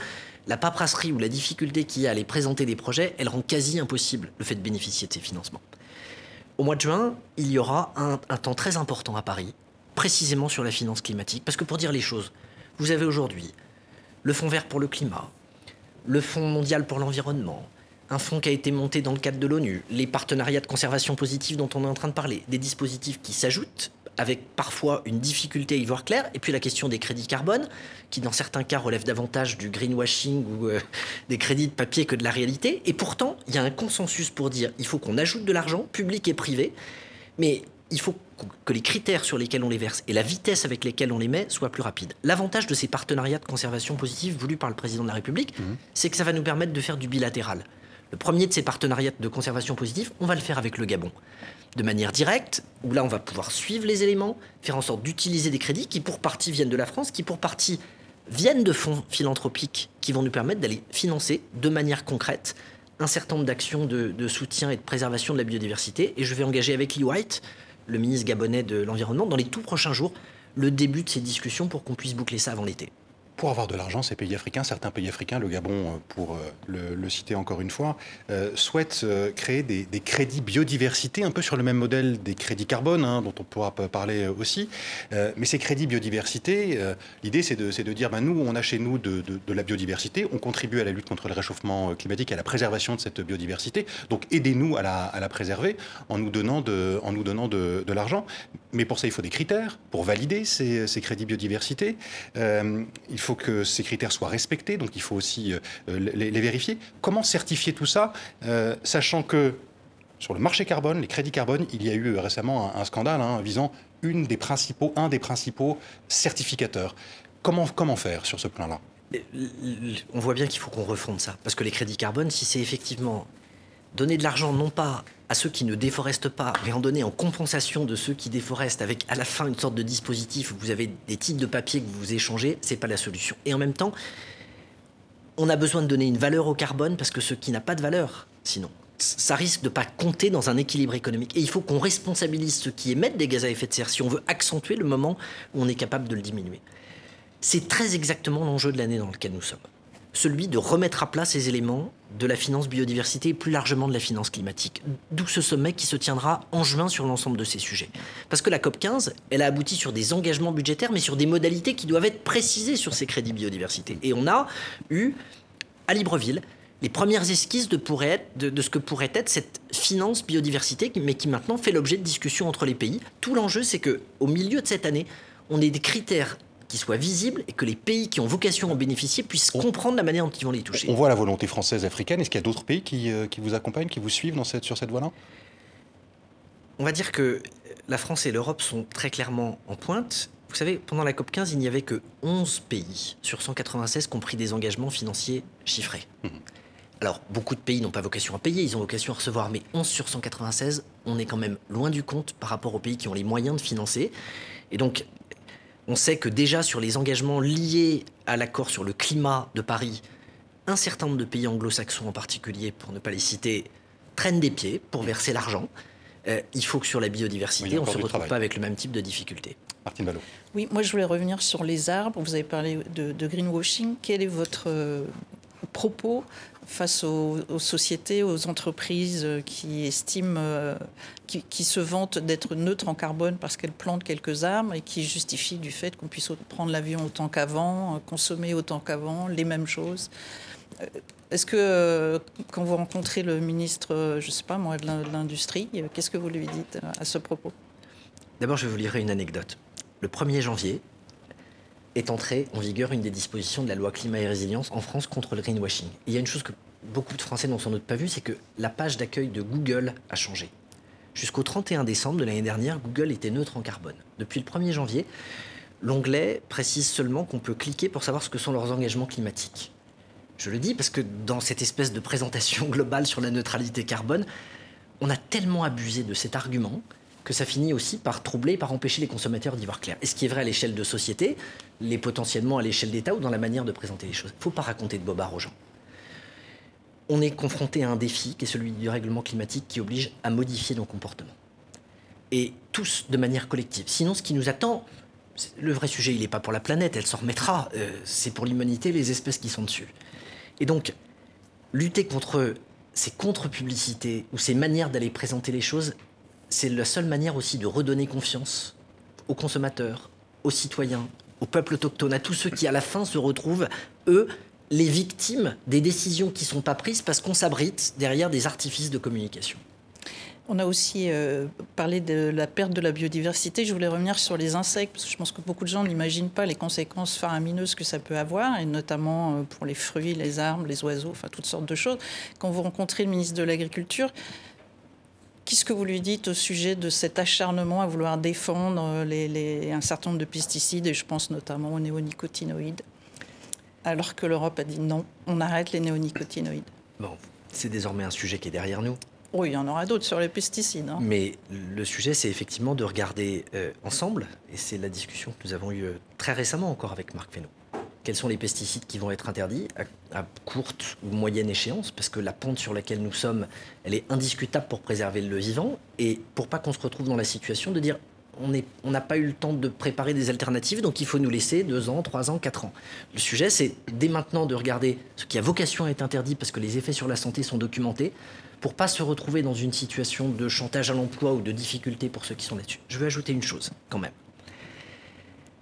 la paperasserie ou la difficulté qu'il y a à aller présenter des projets, elle rend quasi impossible le fait de bénéficier de ces financements. Au mois de juin, il y aura un, un temps très important à Paris, précisément sur la finance climatique, parce que pour dire les choses, vous avez aujourd'hui le Fonds vert pour le climat, le Fonds mondial pour l'environnement, un fonds qui a été monté dans le cadre de l'ONU, les partenariats de conservation positive dont on est en train de parler, des dispositifs qui s'ajoutent avec parfois une difficulté à y voir clair, et puis la question des crédits carbone, qui dans certains cas relèvent davantage du greenwashing ou euh, des crédits de papier que de la réalité. Et pourtant, il y a un consensus pour dire il faut qu'on ajoute de l'argent, public et privé, mais il faut que les critères sur lesquels on les verse et la vitesse avec lesquelles on les met soient plus rapides. L'avantage de ces partenariats de conservation positive voulus par le président de la République, mmh. c'est que ça va nous permettre de faire du bilatéral. Le premier de ces partenariats de conservation positive, on va le faire avec le Gabon. De manière directe, où là on va pouvoir suivre les éléments, faire en sorte d'utiliser des crédits qui pour partie viennent de la France, qui pour partie viennent de fonds philanthropiques qui vont nous permettre d'aller financer de manière concrète un certain nombre d'actions de, soutien et de préservation de la biodiversité. Et je vais engager avec Lee White, le ministre gabonais de l'Environnement, dans les tout prochains jours, le début de ces discussions pour qu'on puisse boucler ça avant l'été pour avoir de l'argent, ces pays africains, certains pays africains, le Gabon euh, pour euh, le, citer encore une fois, euh, souhaitent créer des, crédits biodiversité, un peu sur le même modèle des crédits carbone, hein, dont on pourra parler aussi. mais ces crédits biodiversité, l'idée c'est de, dire, ben, nous, on a chez nous de, la biodiversité, on contribue à la lutte contre le réchauffement climatique, à la préservation de cette biodiversité, donc aidez-nous à la, préserver en nous donnant de, l'argent. Mais pour ça, il faut des critères pour valider ces, crédits biodiversité. Que ces critères soient respectés, donc il faut aussi euh, les, vérifier. Comment certifier tout ça, euh, sachant que sur le marché carbone, les crédits carbone, il y a eu récemment un, scandale hein, visant un des principaux certificateurs. Comment, comment faire sur ce plan-là? On voit bien qu'il faut qu'on refonde ça, parce que les crédits carbone, si c'est effectivement donner de l'argent non pas à ceux qui ne déforestent pas, mais en donner en compensation de ceux qui déforestent, avec à la fin une sorte de dispositif où vous avez des titres de papier que vous échangez, c'est pas la solution. Et en même temps, on a besoin de donner une valeur au carbone parce que ce qui n'a pas de valeur, sinon, ça risque de pas compter dans un équilibre économique. Et il faut qu'on responsabilise ceux qui émettent des gaz à effet de serre si on veut accentuer le moment où on est capable de le diminuer. C'est très exactement l'enjeu de l'année dans lequel nous sommes celui de remettre à plat ces éléments de la finance biodiversité et plus largement de la finance climatique. D'où ce sommet qui se tiendra en juin sur l'ensemble de ces sujets. Parce que la COP 15, elle a abouti sur des engagements budgétaires, mais sur des modalités qui doivent être précisées sur ces crédits biodiversité. Et on a eu, à Libreville, les premières esquisses de, de, de, ce que pourrait être cette finance biodiversité, mais qui maintenant fait l'objet de discussions entre les pays. Tout l'enjeu, c'est que au milieu de cette année, on ait des critères qui soient visibles et que les pays qui ont vocation à en bénéficier puissent comprendre la manière dont ils vont les toucher. On voit la volonté française africaine. Est-ce qu'il y a d'autres pays qui, euh, qui, vous accompagnent, qui vous suivent dans cette, sur cette voie-là? On va dire que la France et l'Europe sont très clairement en pointe. Vous Vous savez, pendant la COP15, il n'y avait que 11 pays sur 196 qui ont pris des engagements financiers chiffrés. Mmh. Alors, beaucoup de pays n'ont pas vocation à payer, ils ont vocation à recevoir, mais 11 sur 196, on est quand même loin du compte par rapport aux pays qui ont les moyens de financer. Et donc, on sait que déjà sur les engagements liés à l'accord sur le climat de Paris, un certain nombre de pays anglo-saxons en particulier, pour ne pas les citer, traînent des pieds pour verser l'argent. Euh, il faut que sur la biodiversité, on ne se retrouve pas avec le même type de difficultés. Martine Ballot. Oui, moi je voulais revenir sur les arbres. Vous avez parlé de, de greenwashing. Quel est votre euh, propos face aux, sociétés, aux entreprises qui estiment, euh, qui, se vantent d'être neutres en carbone parce qu'elles plantent quelques arbres et qui justifient du fait qu'on puisse prendre l'avion autant qu'avant, consommer autant qu'avant, les mêmes choses. Euh, est-ce que euh, quand vous rencontrez le ministre, je ne sais pas moi, de l'industrie, qu'est-ce que vous lui dites à ce propos? D'abord, je vais vous lire une anecdote. Le 1er janvier, est entrée en vigueur une des dispositions de la loi climat et résilience en France contre le greenwashing. il y a une chose que beaucoup de Français n'ont sans doute pas vue, c'est que la page d'accueil de Google a changé. Jusqu'au 31 décembre de l'année dernière, Google était neutre en carbone. Depuis le 1er janvier, l'onglet précise seulement qu'on peut cliquer pour savoir ce que sont leurs engagements climatiques. Je le dis parce que dans cette espèce de présentation globale sur la neutralité carbone, on a tellement abusé de cet argument que ça finit aussi par troubler, par empêcher les consommateurs d'y voir clair. Et ce qui est vrai à l'échelle de société, l'est potentiellement à l'échelle d'État ou dans la manière de présenter les choses. Il ne faut pas raconter de bobards aux gens. On est confronté à un défi qui est celui du règlement climatique qui oblige à modifier nos comportements. Et tous de manière collective. Sinon, ce qui nous attend, le vrai sujet, il n'est pas pour la planète, elle s'en remettra. Euh, c'est pour l'humanité, les espèces qui sont dessus. Et donc, lutter contre ces contre-publicités ou ces manières d'aller présenter les choses, c'est la seule manière aussi de redonner confiance aux consommateurs, aux citoyens, au peuple autochtone, à tous ceux qui à la fin se retrouvent, eux, les victimes des décisions qui ne sont pas prises parce qu'on s'abrite derrière des artifices de communication. On a aussi euh, parlé de la perte de la biodiversité. Je voulais revenir sur les insectes, parce que je pense que beaucoup de gens n'imaginent pas les conséquences faramineuses que ça peut avoir, et notamment euh, pour les fruits, les arbres, les oiseaux, enfin toutes sortes de choses. Quand vous rencontrez le ministre de l'Agriculture, Qu'est-ce que vous lui dites au sujet de cet acharnement à vouloir défendre les, un certain nombre de pesticides, et je pense notamment aux néonicotinoïdes, alors que l'Europe a dit non, on arrête les néonicotinoïdes? Bon, c'est désormais un sujet qui est derrière nous. Oui, il y en aura d'autres sur les pesticides. Hein. Mais le sujet, c'est effectivement de regarder euh, ensemble, et c'est la discussion que nous avons eue euh, très récemment encore avec Marc Fesneau quels sont les pesticides qui vont être interdits à, courte ou moyenne échéance, parce que la pente sur laquelle nous sommes, elle est indiscutable pour préserver le vivant, et pour pas qu'on se retrouve dans la situation de dire on n'a pas eu le temps de préparer des alternatives, donc il faut nous laisser deux ans, trois ans, quatre ans. Le sujet, c'est dès maintenant de regarder ce qui a vocation à être interdit, parce que les effets sur la santé sont documentés, pour pas se retrouver dans une situation de chantage à l'emploi ou de difficulté pour ceux qui sont là-dessus. Je veux ajouter une chose, quand même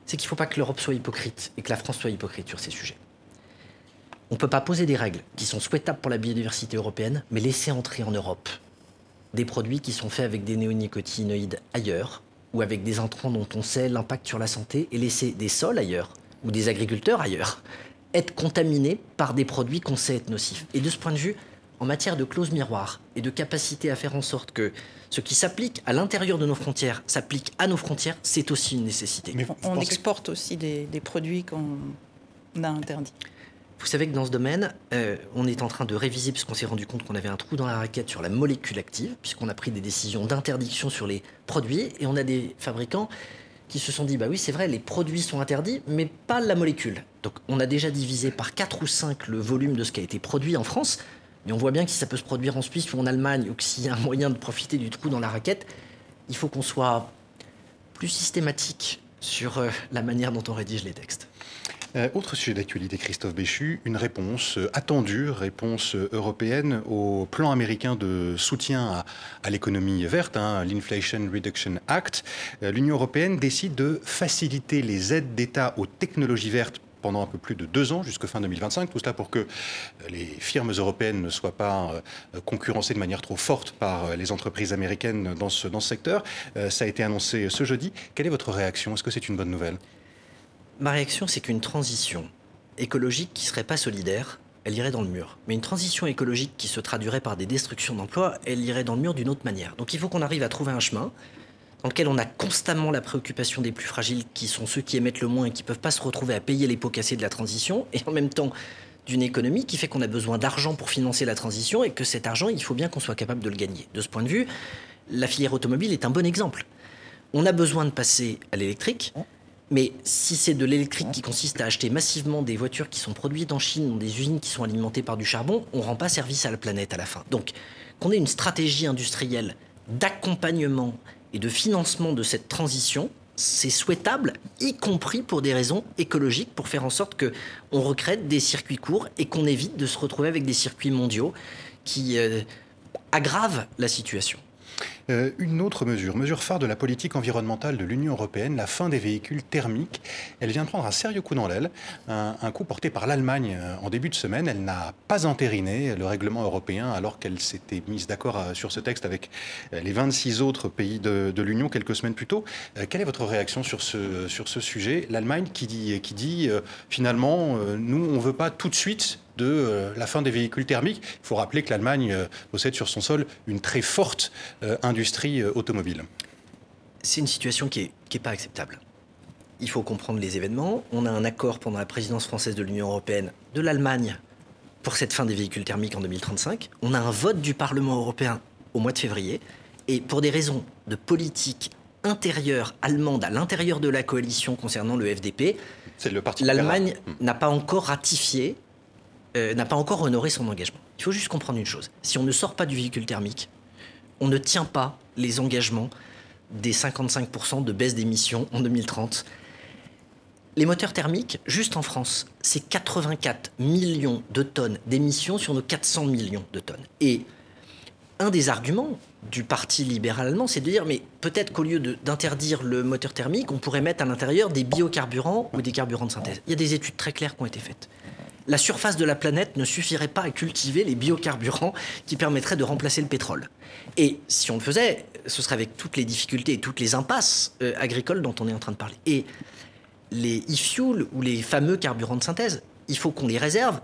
c'est qu'il ne faut pas que l'Europe soit hypocrite et que la France soit hypocrite sur ces sujets. On ne peut pas poser des règles qui sont souhaitables pour la biodiversité européenne, mais laisser entrer en Europe des produits qui sont faits avec des néonicotinoïdes ailleurs ou avec des intrants dont on sait l'impact sur la santé et laisser des sols ailleurs ou des agriculteurs ailleurs être contaminés par des produits qu'on sait être nocifs. Et de ce point de vue, en matière de clause miroir et de capacité à faire en sorte que ce qui s'applique à l'intérieur de nos frontières s'applique à nos frontières, c'est aussi une nécessité. Mais on exporte aussi des, produits qu'on a interdits. Vous savez que dans ce domaine, euh, on est en train de réviser, puisqu'on s'est rendu compte qu'on avait un trou dans la raquette sur la molécule active, puisqu'on a pris des décisions d'interdiction sur les produits, et on a des fabricants qui se sont dit, bah oui, c'est vrai, les produits sont interdits, mais pas la molécule. Donc on a déjà divisé par 4 ou 5 le volume de ce qui a été produit en France, mais on voit bien que si ça peut se produire en Suisse ou en Allemagne, ou que s'il y a un moyen de profiter du trou dans la raquette, il faut qu'on soit plus systématique sur euh, la manière dont on rédige les textes. Euh, autre sujet d'actualité, Christophe Béchu, une réponse euh, attendue, réponse européenne au plan américain de soutien à, l'économie verte, hein, l'Inflation Reduction Act. L'Union européenne décide de faciliter les aides d'État aux technologies vertes pendant un peu plus de deux ans, jusqu'à fin 2025. Tout cela pour que euh, les firmes européennes ne soient pas euh, concurrencées de manière trop forte par euh, les entreprises américaines dans ce, dans ce secteur. Ça a été annoncé ce jeudi. Quelle est votre réaction? Est-ce que c'est une bonne nouvelle? Ma réaction, c'est qu'une transition écologique qui serait pas solidaire, elle irait dans le mur. Mais une transition écologique qui se traduirait par des destructions d'emplois, elle irait dans le mur d'une autre manière. Donc il faut qu'on arrive à trouver un chemin dans lequel on a constamment la préoccupation des plus fragiles, qui sont ceux qui émettent le moins et qui ne peuvent pas se retrouver à payer les pots cassés de la transition, et en même temps d'une économie qui fait qu'on a besoin d'argent pour financer la transition et que cet argent, il faut bien qu'on soit capable de le gagner. De ce point de vue, la filière automobile est un bon exemple. On a besoin de passer à l'électrique, mais si c'est de l'électrique qui consiste à acheter massivement des voitures qui sont produites en Chine, dans des usines qui sont alimentées par du charbon, on ne rend pas service à la planète à la fin. Donc, qu'on ait une stratégie industrielle d'accompagnement et de financement de cette transition, c'est souhaitable, y compris pour des raisons écologiques, pour faire en sorte que on recrée des circuits courts et qu'on évite de se retrouver avec des circuits mondiaux qui euh, aggravent la situation. Euh, une autre mesure, mesure phare de la politique environnementale de l'Union européenne, la fin des véhicules thermiques. Elle vient prendre un sérieux coup dans l'aile, un, coup porté par l'Allemagne euh, en début de semaine. Elle n'a pas entériné le règlement européen alors qu'elle s'était mise d'accord euh, sur ce texte avec les 26 autres pays de, l'Union quelques semaines plus tôt. quelle est votre réaction sur ce, sujet? L'Allemagne qui dit finalement, nous, on ne veut pas tout de suite de euh, la fin des véhicules thermiques. Il faut rappeler que l'Allemagne euh, possède sur son sol une très forte euh, industrie automobile. C'est une situation qui n'est pas acceptable. Il faut comprendre les événements. On a un accord pendant la présidence française de l'Union européenne de l'Allemagne pour cette fin des véhicules thermiques en 2035. On a un vote du Parlement européen au mois de février. Et pour des raisons de politique intérieure allemande à l'intérieur de la coalition concernant le FDP, l'Allemagne n'a pas encore ratifié euh, n'a pas encore honoré son engagement. Il faut juste comprendre une chose. Si on ne sort pas du véhicule thermique, on ne tient pas les engagements des 55% de baisse d'émissions en 2030. Les moteurs thermiques, juste en France, c'est 84 millions de tonnes d'émissions sur nos 400 millions de tonnes. Et un des arguments du Parti libéral allemand, c'est de dire, mais peut-être qu'au lieu d'interdire le moteur thermique, on pourrait mettre à l'intérieur des biocarburants ou des carburants de synthèse. Il y a des études très claires qui ont été faites la surface de la planète ne suffirait pas à cultiver les biocarburants qui permettraient de remplacer le pétrole. Et si on le faisait, ce serait avec toutes les difficultés et toutes les impasses euh, agricoles dont on est en train de parler. Et les e-fuels ou les fameux carburants de synthèse, il faut qu'on les réserve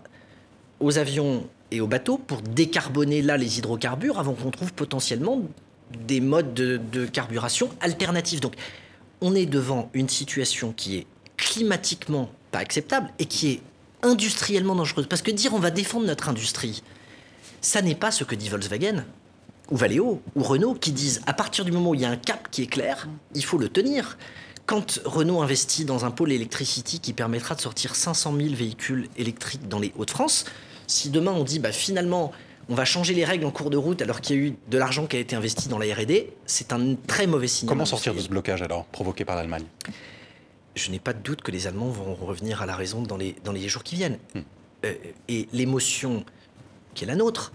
aux avions et aux bateaux pour décarboner là les hydrocarbures avant qu'on trouve potentiellement des modes de, de carburation alternatifs. Donc on est devant une situation qui est climatiquement pas acceptable et qui est industriellement dangereuse. Parce que dire on va défendre notre industrie, ça n'est pas ce que dit Volkswagen ou Valeo ou Renault qui disent à partir du moment où il y a un cap qui est clair, il faut le tenir. Quand Renault investit dans un pôle Electricity qui permettra de sortir 500 000 véhicules électriques dans les Hauts-de-France, si demain on dit bah, finalement on va changer les règles en cours de route alors qu'il y a eu de l'argent qui a été investi dans la R&D, c'est un très mauvais signal. Comment sortir de ce blocage alors provoqué par l'Allemagne? Je n'ai pas de doute que les Allemands vont revenir à la raison dans les, dans les jours qui viennent. Hmm. Euh, et l'émotion qui est la nôtre,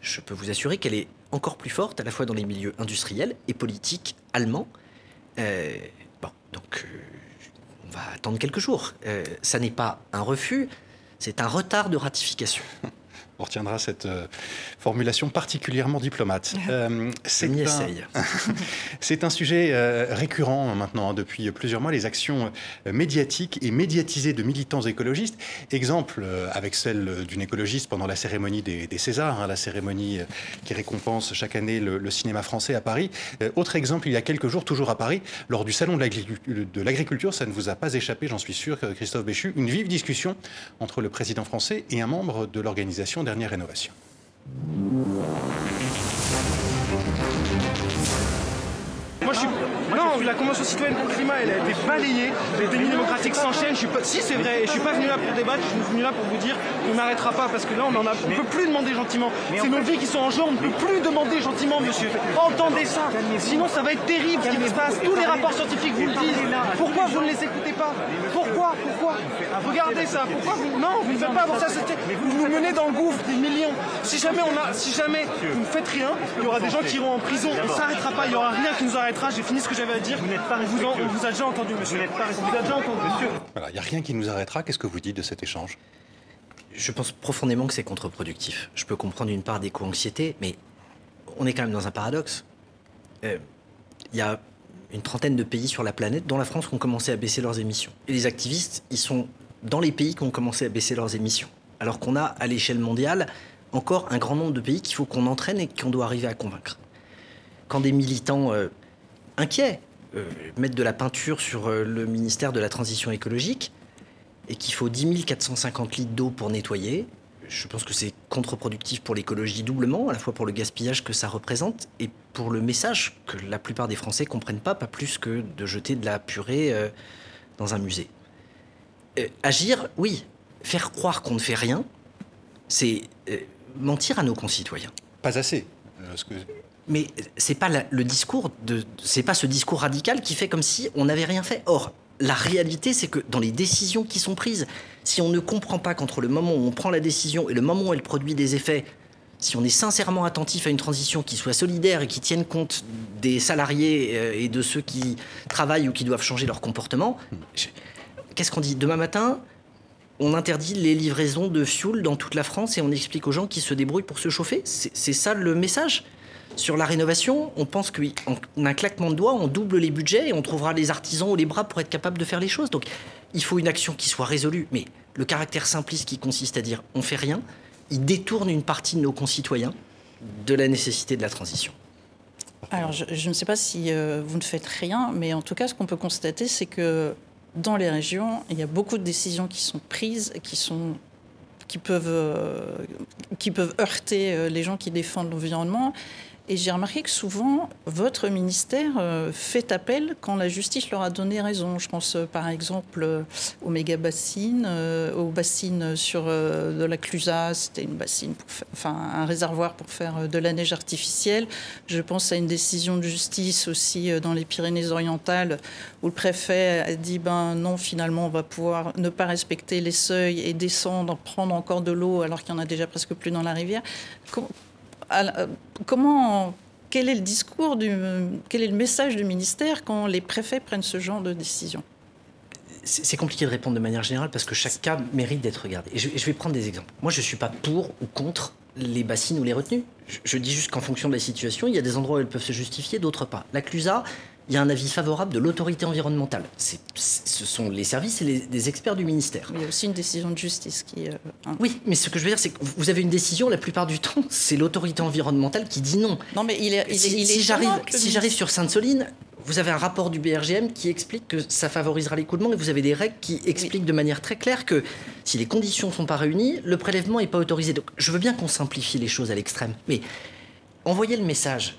je peux vous assurer qu'elle est encore plus forte à la fois dans les milieux industriels et politiques allemands. Euh, bon, donc euh, on va attendre quelques jours. ça n'est pas un refus, c'est un retard de ratification. On retiendra cette euh, formulation particulièrement diplomate. Euh, c'est un, c'est un sujet euh, récurrent maintenant hein, depuis plusieurs mois, les actions médiatiques et médiatisées de militants écologistes. Exemple avec celle d'une écologiste pendant la cérémonie des, Césars, hein, la cérémonie qui récompense chaque année le, cinéma français à Paris. autre exemple, il y a quelques jours, toujours à Paris, lors du salon de l'agriculture, ça ne vous a pas échappé, j'en suis sûr, Christophe Béchu, une vive discussion entre le président français et un membre de l'organisation dernière rénovation. Moi, je suis non, la Convention citoyenne pour le climat, elle a été balayée. Les dénis démocratiques s'enchaînent. Pas... Si, c'est vrai. Et je suis pas venu là pour débattre. Je suis venu là pour vous dire qu'on n'arrêtera pas parce que là, on ne on peut plus demander gentiment. C'est nos vies qui sont en jeu. On ne peut plus demander gentiment, monsieur. Entendez ça. Sinon, ça va être terrible ce qui se passe. Tous les rapports scientifiques vous le disent. Pourquoi vous ne les écoutez pas Pourquoi Pourquoi Regardez ça. Pourquoi vous... Non, vous ne faites pas avoir ça. Vous nous menez dans le gouffre des millions. Si jamais, on a... si jamais vous ne faites rien, il y aura des gens qui iront en prison. On ne s'arrêtera pas. Il n'y aura rien qui nous J'ai fini ce que j'avais à dire. Vous n'êtes pas vous, on vous a déjà entendu, monsieur. Vous n'êtes pas Vous déjà entendu, monsieur. Voilà, il n'y a rien qui nous arrêtera. Qu'est-ce que vous dites de cet échange? Je pense profondément que c'est contre-productif. Je peux comprendre une part d'éco-anxiété, mais on est quand même dans un paradoxe. Euh, il y a une trentaine de pays sur la planète, dont la France, qui ont commencé à baisser leurs émissions. Et les activistes, ils sont dans les pays qui ont commencé à baisser leurs émissions. Alors qu'on a, à l'échelle mondiale, encore un grand nombre de pays qu'il faut qu'on entraîne et qu'on doit arriver à convaincre. Quand des militants euh, inquiets, mettre de la peinture sur le ministère de la Transition écologique et qu'il faut 10 450 litres d'eau pour nettoyer, je pense que c'est contre-productif pour l'écologie doublement, à la fois pour le gaspillage que ça représente et pour le message que la plupart des Français comprennent pas, pas plus que de jeter de la purée euh, dans un musée. Euh, agir, oui. Faire croire qu'on ne fait rien, c'est euh, mentir à nos concitoyens. Pas assez. Mais c'est pas le discours de, c'est pas ce discours radical qui fait comme si on n'avait rien fait. Or, la réalité, c'est que dans les décisions qui sont prises, si on ne comprend pas qu'entre le moment où on prend la décision et le moment où elle produit des effets, si on est sincèrement attentif à une transition qui soit solidaire et qui tienne compte des salariés euh, et de ceux qui travaillent ou qui doivent changer leur comportement, qu'est-ce qu'on dit? Demain matin, on interdit les livraisons de fioul dans toute la France et on explique aux gens qui se débrouillent pour se chauffer? C'est ça le message? Sur la rénovation, on pense qu'en un claquement de doigts, on double les budgets et on trouvera les artisans ou les bras pour être capable de faire les choses. Donc il faut une action qui soit résolue. Mais le caractère simpliste qui consiste à dire on fait rien, il détourne une partie de nos concitoyens de la nécessité de la transition. Alors je, ne sais pas si euh, vous ne faites rien, mais en tout cas ce qu'on peut constater, c'est que dans les régions, il y a beaucoup de décisions qui sont prises, qui sont qui peuvent, euh, qui peuvent heurter euh, les gens qui défendent l'environnement et j'ai remarqué que souvent, votre ministère euh, fait appel quand la justice leur a donné raison. Je pense euh, par exemple euh, aux méga bassines, aux bassines sur de la Clusaz, c'était une bassine, enfin un réservoir pour faire de la neige artificielle. Je pense à une décision de justice aussi dans les Pyrénées-Orientales où le préfet a dit ben non, finalement, on va pouvoir ne pas respecter les seuils et descendre, prendre encore de l'eau alors qu'il y en a déjà presque plus dans la rivière. Euh, comment, quel est le discours, quel est le message du ministère quand les préfets prennent ce genre de décision? C'est compliqué de répondre de manière générale parce que chaque cas mérite d'être regardé. Et je, vais prendre des exemples. Moi, je ne suis pas pour ou contre les bassines ou les retenues. Je, je dis juste qu'en fonction de la situation, il y a des endroits où elles peuvent se justifier, d'autres pas. La CLUSA, il y a un avis favorable de l'autorité environnementale. ce sont les services et les, experts du ministère. il y a aussi une décision de justice qui. Euh, oui, mais ce que je veux dire, c'est que vous avez une décision, la plupart du temps, c'est l'autorité environnementale qui dit non. Non, mais il est. Il si, si j'arrive, si j'arrive sur Sainte-Soline, vous avez un rapport du BRGM qui explique que ça favorisera l'écoulement et vous avez des règles qui expliquent de manière très claire que si les conditions ne sont pas réunies, le prélèvement n'est pas autorisé. Donc je veux bien qu'on simplifie les choses à l'extrême, mais envoyer le message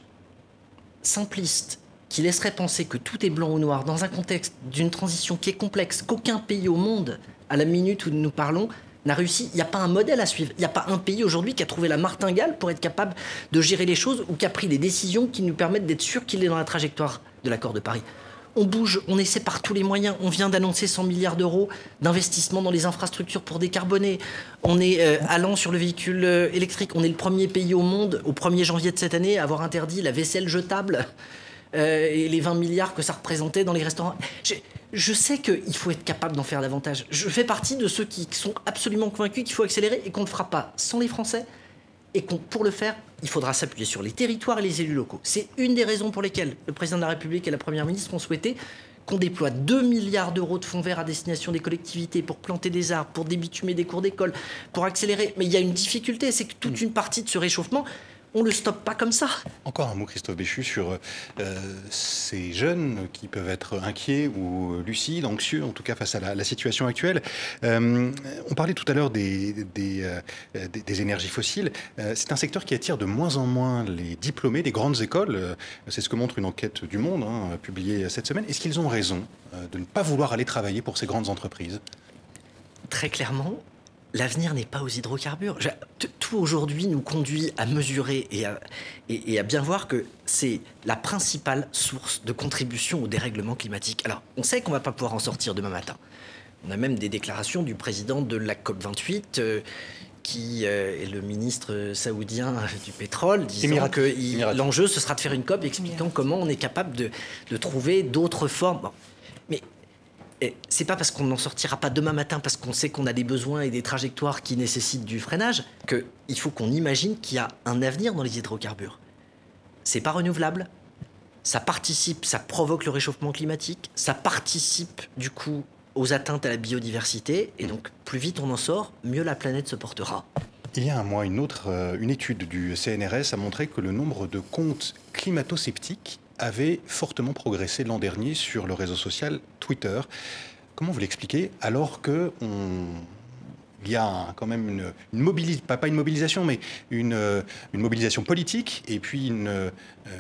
simpliste qui laisserait penser que tout est blanc ou noir dans un contexte d'une transition qui est complexe, qu'aucun pays au monde, à la minute où nous parlons, n'a réussi. Il n'y a pas un modèle à suivre. Il n'y a pas un pays aujourd'hui qui a trouvé la martingale pour être capable de gérer les choses ou qui a pris des décisions qui nous permettent d'être sûr qu'il est dans la trajectoire de l'accord de Paris. On bouge, on essaie par tous les moyens. On vient d'annoncer 100 milliards d'euros d'investissement dans les infrastructures pour décarboner. On est euh, allant sur le véhicule euh, électrique. On est le premier pays au monde, au 1er janvier de cette année, à avoir interdit la vaisselle jetable. Euh, et les 20 milliards que ça représentait dans les restaurants. Je, sais qu'il faut être capable d'en faire davantage. Je fais partie de ceux qui sont absolument convaincus qu'il faut accélérer et qu'on ne fera pas sans les Français. Et qu'on, pour le faire, il faudra s'appuyer sur les territoires et les élus locaux. C'est une des raisons pour lesquelles le président de la République et la Première ministre ont souhaité qu'on déploie 2 milliards d'euros de fonds verts à destination des collectivités pour planter des arbres, pour débitumer des cours d'école, pour accélérer. Mais il y a une difficulté, c'est que toute une partie de ce réchauffement, on ne le stoppe pas comme ça. Encore un mot, Christophe Béchu, sur euh, ces jeunes qui peuvent être inquiets ou lucides, anxieux, en tout cas face à la, situation actuelle. Euh, on parlait tout à l'heure des, des, euh, énergies fossiles. c'est un secteur qui attire de moins en moins les diplômés des grandes écoles. c'est ce que montre une enquête du Monde, hein, publiée cette semaine. Est-ce qu'ils ont raison de ne pas vouloir aller travailler pour ces grandes entreprises? Très clairement, l'avenir n'est pas aux hydrocarbures. Tout aujourd'hui nous conduit à mesurer et à, et, à bien voir que c'est la principale source de contribution au dérèglement climatique. Alors, on sait qu'on ne va pas pouvoir en sortir demain matin. On a même des déclarations du président de la COP28 euh, qui euh, est le ministre saoudien du pétrole, disant que l'enjeu, ce sera de faire une COP expliquant comment on est capable de, de trouver d'autres formes. C'est pas parce qu'on n'en sortira pas demain matin, parce qu'on sait qu'on a des besoins et des trajectoires qui nécessitent du freinage, qu'il faut qu'on imagine qu'il y a un avenir dans les hydrocarbures. C'est pas renouvelable, ça participe, ça provoque le réchauffement climatique, ça participe du coup aux atteintes à la biodiversité, et donc plus vite on en sort, mieux la planète se portera. Il y a un mois, une autre, euh, une étude du CNRS a montré que le nombre de comptes climato-sceptiques avait fortement progressé l'an dernier sur le réseau social Twitter. Comment vous l'expliquez alors que il y a quand même une, mobilisation, pas, une mobilisation, mais une, une, mobilisation politique et puis une,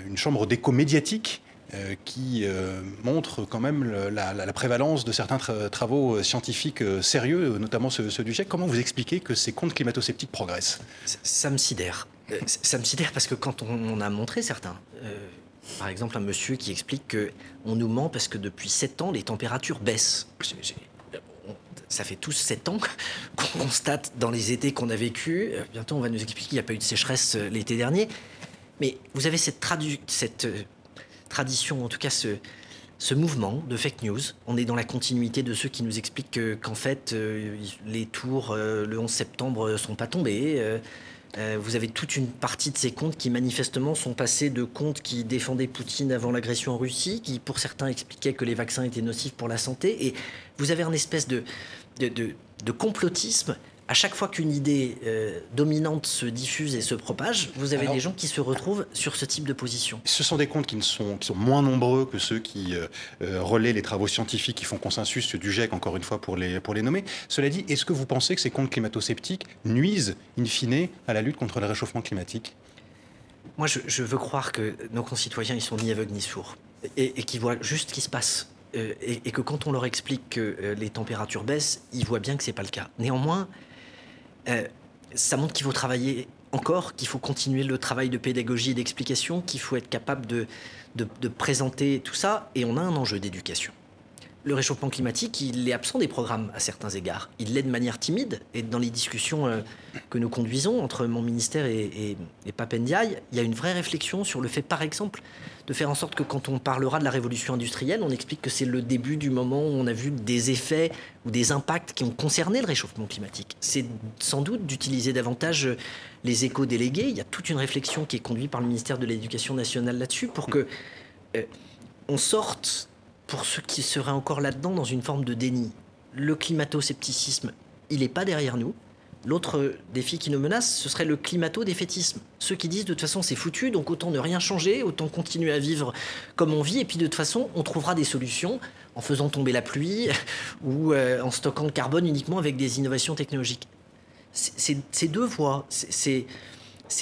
une chambre d'écho médiatique euh, qui euh, montre quand même la, prévalence de certains travaux scientifiques euh, sérieux, notamment ceux, du GIEC. Comment vous expliquez que ces comptes climato-sceptiques progressent? Ça, me sidère. ça me sidère parce que quand on, a montré certains, par exemple un monsieur qui explique qu'on nous ment parce que depuis 7 ans, les températures baissent. ça fait tous 7 ans qu'on constate dans les étés qu'on a vécu. Bientôt, on va nous expliquer qu'il n'y a pas eu de sécheresse l'été dernier. Mais vous avez cette, cette tradition, en tout cas ce, ce mouvement de fake news. On est dans la continuité de ceux qui nous expliquent qu'en fait, euh, les tours euh, le 11 septembre ne sont pas tombés. Euh, vous avez toute une partie de ces comptes qui manifestement sont passés de comptes qui défendaient Poutine avant l'agression en Russie, qui pour certains expliquaient que les vaccins étaient nocifs pour la santé. Et vous avez un espèce de, de, de, de complotisme à chaque fois qu'une idée euh, dominante se diffuse et se propage, vous avez des gens qui se retrouvent sur ce type de position. Ce sont des comptes qui, ne sont, qui sont moins nombreux que ceux qui euh, euh, relaient les travaux scientifiques qui font consensus du GIEC, encore une fois, pour les, pour les nommer. Cela dit, est-ce que vous pensez que ces comptes climato-sceptiques nuisent, in fine, à la lutte contre le réchauffement climatique? Moi, je, veux croire que nos concitoyens, ils sont ni aveugles ni sourds, et, et qu'ils voient juste ce qui se passe. Et, et, que quand on leur explique que les températures baissent, ils voient bien que ce n'est pas le cas. Néanmoins, euh, ça montre qu'il faut travailler encore, qu'il faut continuer le travail de pédagogie et d'explication, qu'il faut être capable de, de, présenter tout ça. Et on a un enjeu d'éducation. Le réchauffement climatique, il est absent des programmes à certains égards. Il l'est de manière timide. Et dans les discussions euh, que nous conduisons entre mon ministère et, et, et Papendiaï, il y a une vraie réflexion sur le fait, par exemple, de faire en sorte que quand on parlera de la révolution industrielle, on explique que c'est le début du moment où on a vu des effets ou des impacts qui ont concerné le réchauffement climatique. C'est sans doute d'utiliser davantage les éco-délégués. Il y a toute une réflexion qui est conduite par le ministère de l'Éducation nationale là-dessus pour que euh, on sorte, pour ceux qui seraient encore là-dedans, dans une forme de déni. Le climato-scepticisme, il n'est pas derrière nous. L'autre défi qui nous menace, ce serait le climato-défaitisme. Ceux qui disent de toute façon c'est foutu, donc autant ne rien changer, autant continuer à vivre comme on vit, et puis de toute façon on trouvera des solutions en faisant tomber la pluie ou euh, en stockant le carbone uniquement avec des innovations technologiques. C'est deux voies, c'est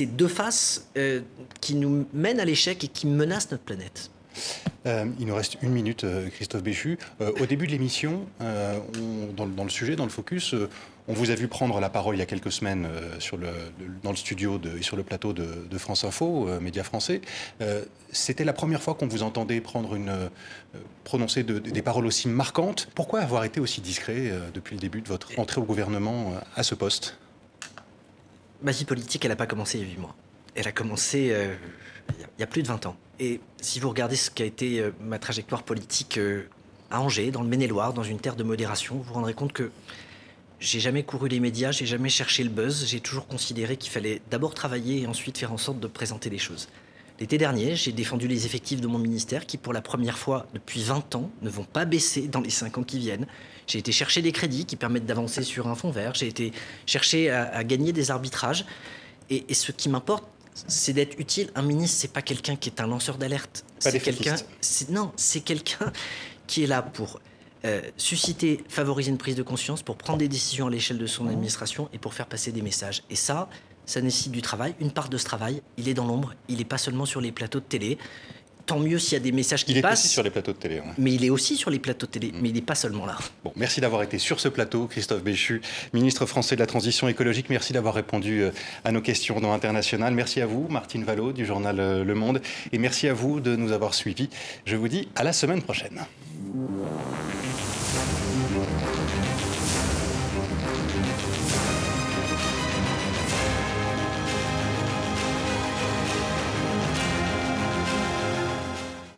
deux faces euh, qui nous mènent à l'échec et qui menacent notre planète. Euh, il nous reste une minute, Christophe Béchu. au début de l'émission, dans, le sujet, dans le focus, on vous a vu prendre la parole il y a quelques semaines euh, sur le, dans le studio et sur le plateau de, France Info, euh, média français. Euh, c'était la première fois qu'on vous entendait prendre une, prononcer des paroles aussi marquantes. Pourquoi avoir été aussi discret depuis le début de votre entrée au gouvernement à ce poste? Ma vie politique, elle n'a pas commencé il y a 8 mois. Elle a commencé il y a plus de 20 ans. Et si vous regardez ce qu'a été ma trajectoire politique à Angers, dans le Maine-et-Loire, dans une terre de modération, vous vous rendrez compte que j'ai jamais couru les médias, j'ai jamais cherché le buzz, j'ai toujours considéré qu'il fallait d'abord travailler et ensuite faire en sorte de présenter les choses. L'été dernier, j'ai défendu les effectifs de mon ministère qui, pour la première fois depuis 20 ans, ne vont pas baisser dans les 5 ans qui viennent. J'ai été chercher des crédits qui permettent d'avancer sur un fonds vert, j'ai été chercher à, gagner des arbitrages. Et ce qui m'importe, c'est d'être utile. Un ministre, c'est pas quelqu'un qui est un lanceur d'alerte. C'est quelqu'un. Non, c'est quelqu'un qui est là pour euh, susciter, favoriser une prise de conscience pour prendre des décisions à l'échelle de son administration et pour faire passer des messages. Et ça, ça nécessite du travail. Une part de ce travail, il est dans l'ombre. Il n'est pas seulement sur les plateaux de télé. Tant mieux s'il y a des messages qui passent. Il est aussi sur les plateaux de télé. Mais il est aussi sur les plateaux de télé. Mm. Mais il n'est pas seulement là. Bon, merci d'avoir été sur ce plateau, Christophe Béchu, ministre français de la Transition écologique. Merci d'avoir répondu euh, à nos questions dans International. Merci à vous, Martine Vallot, du journal euh, Le Monde. Et merci à vous de nous avoir suivis. Je vous dis à la semaine prochaine.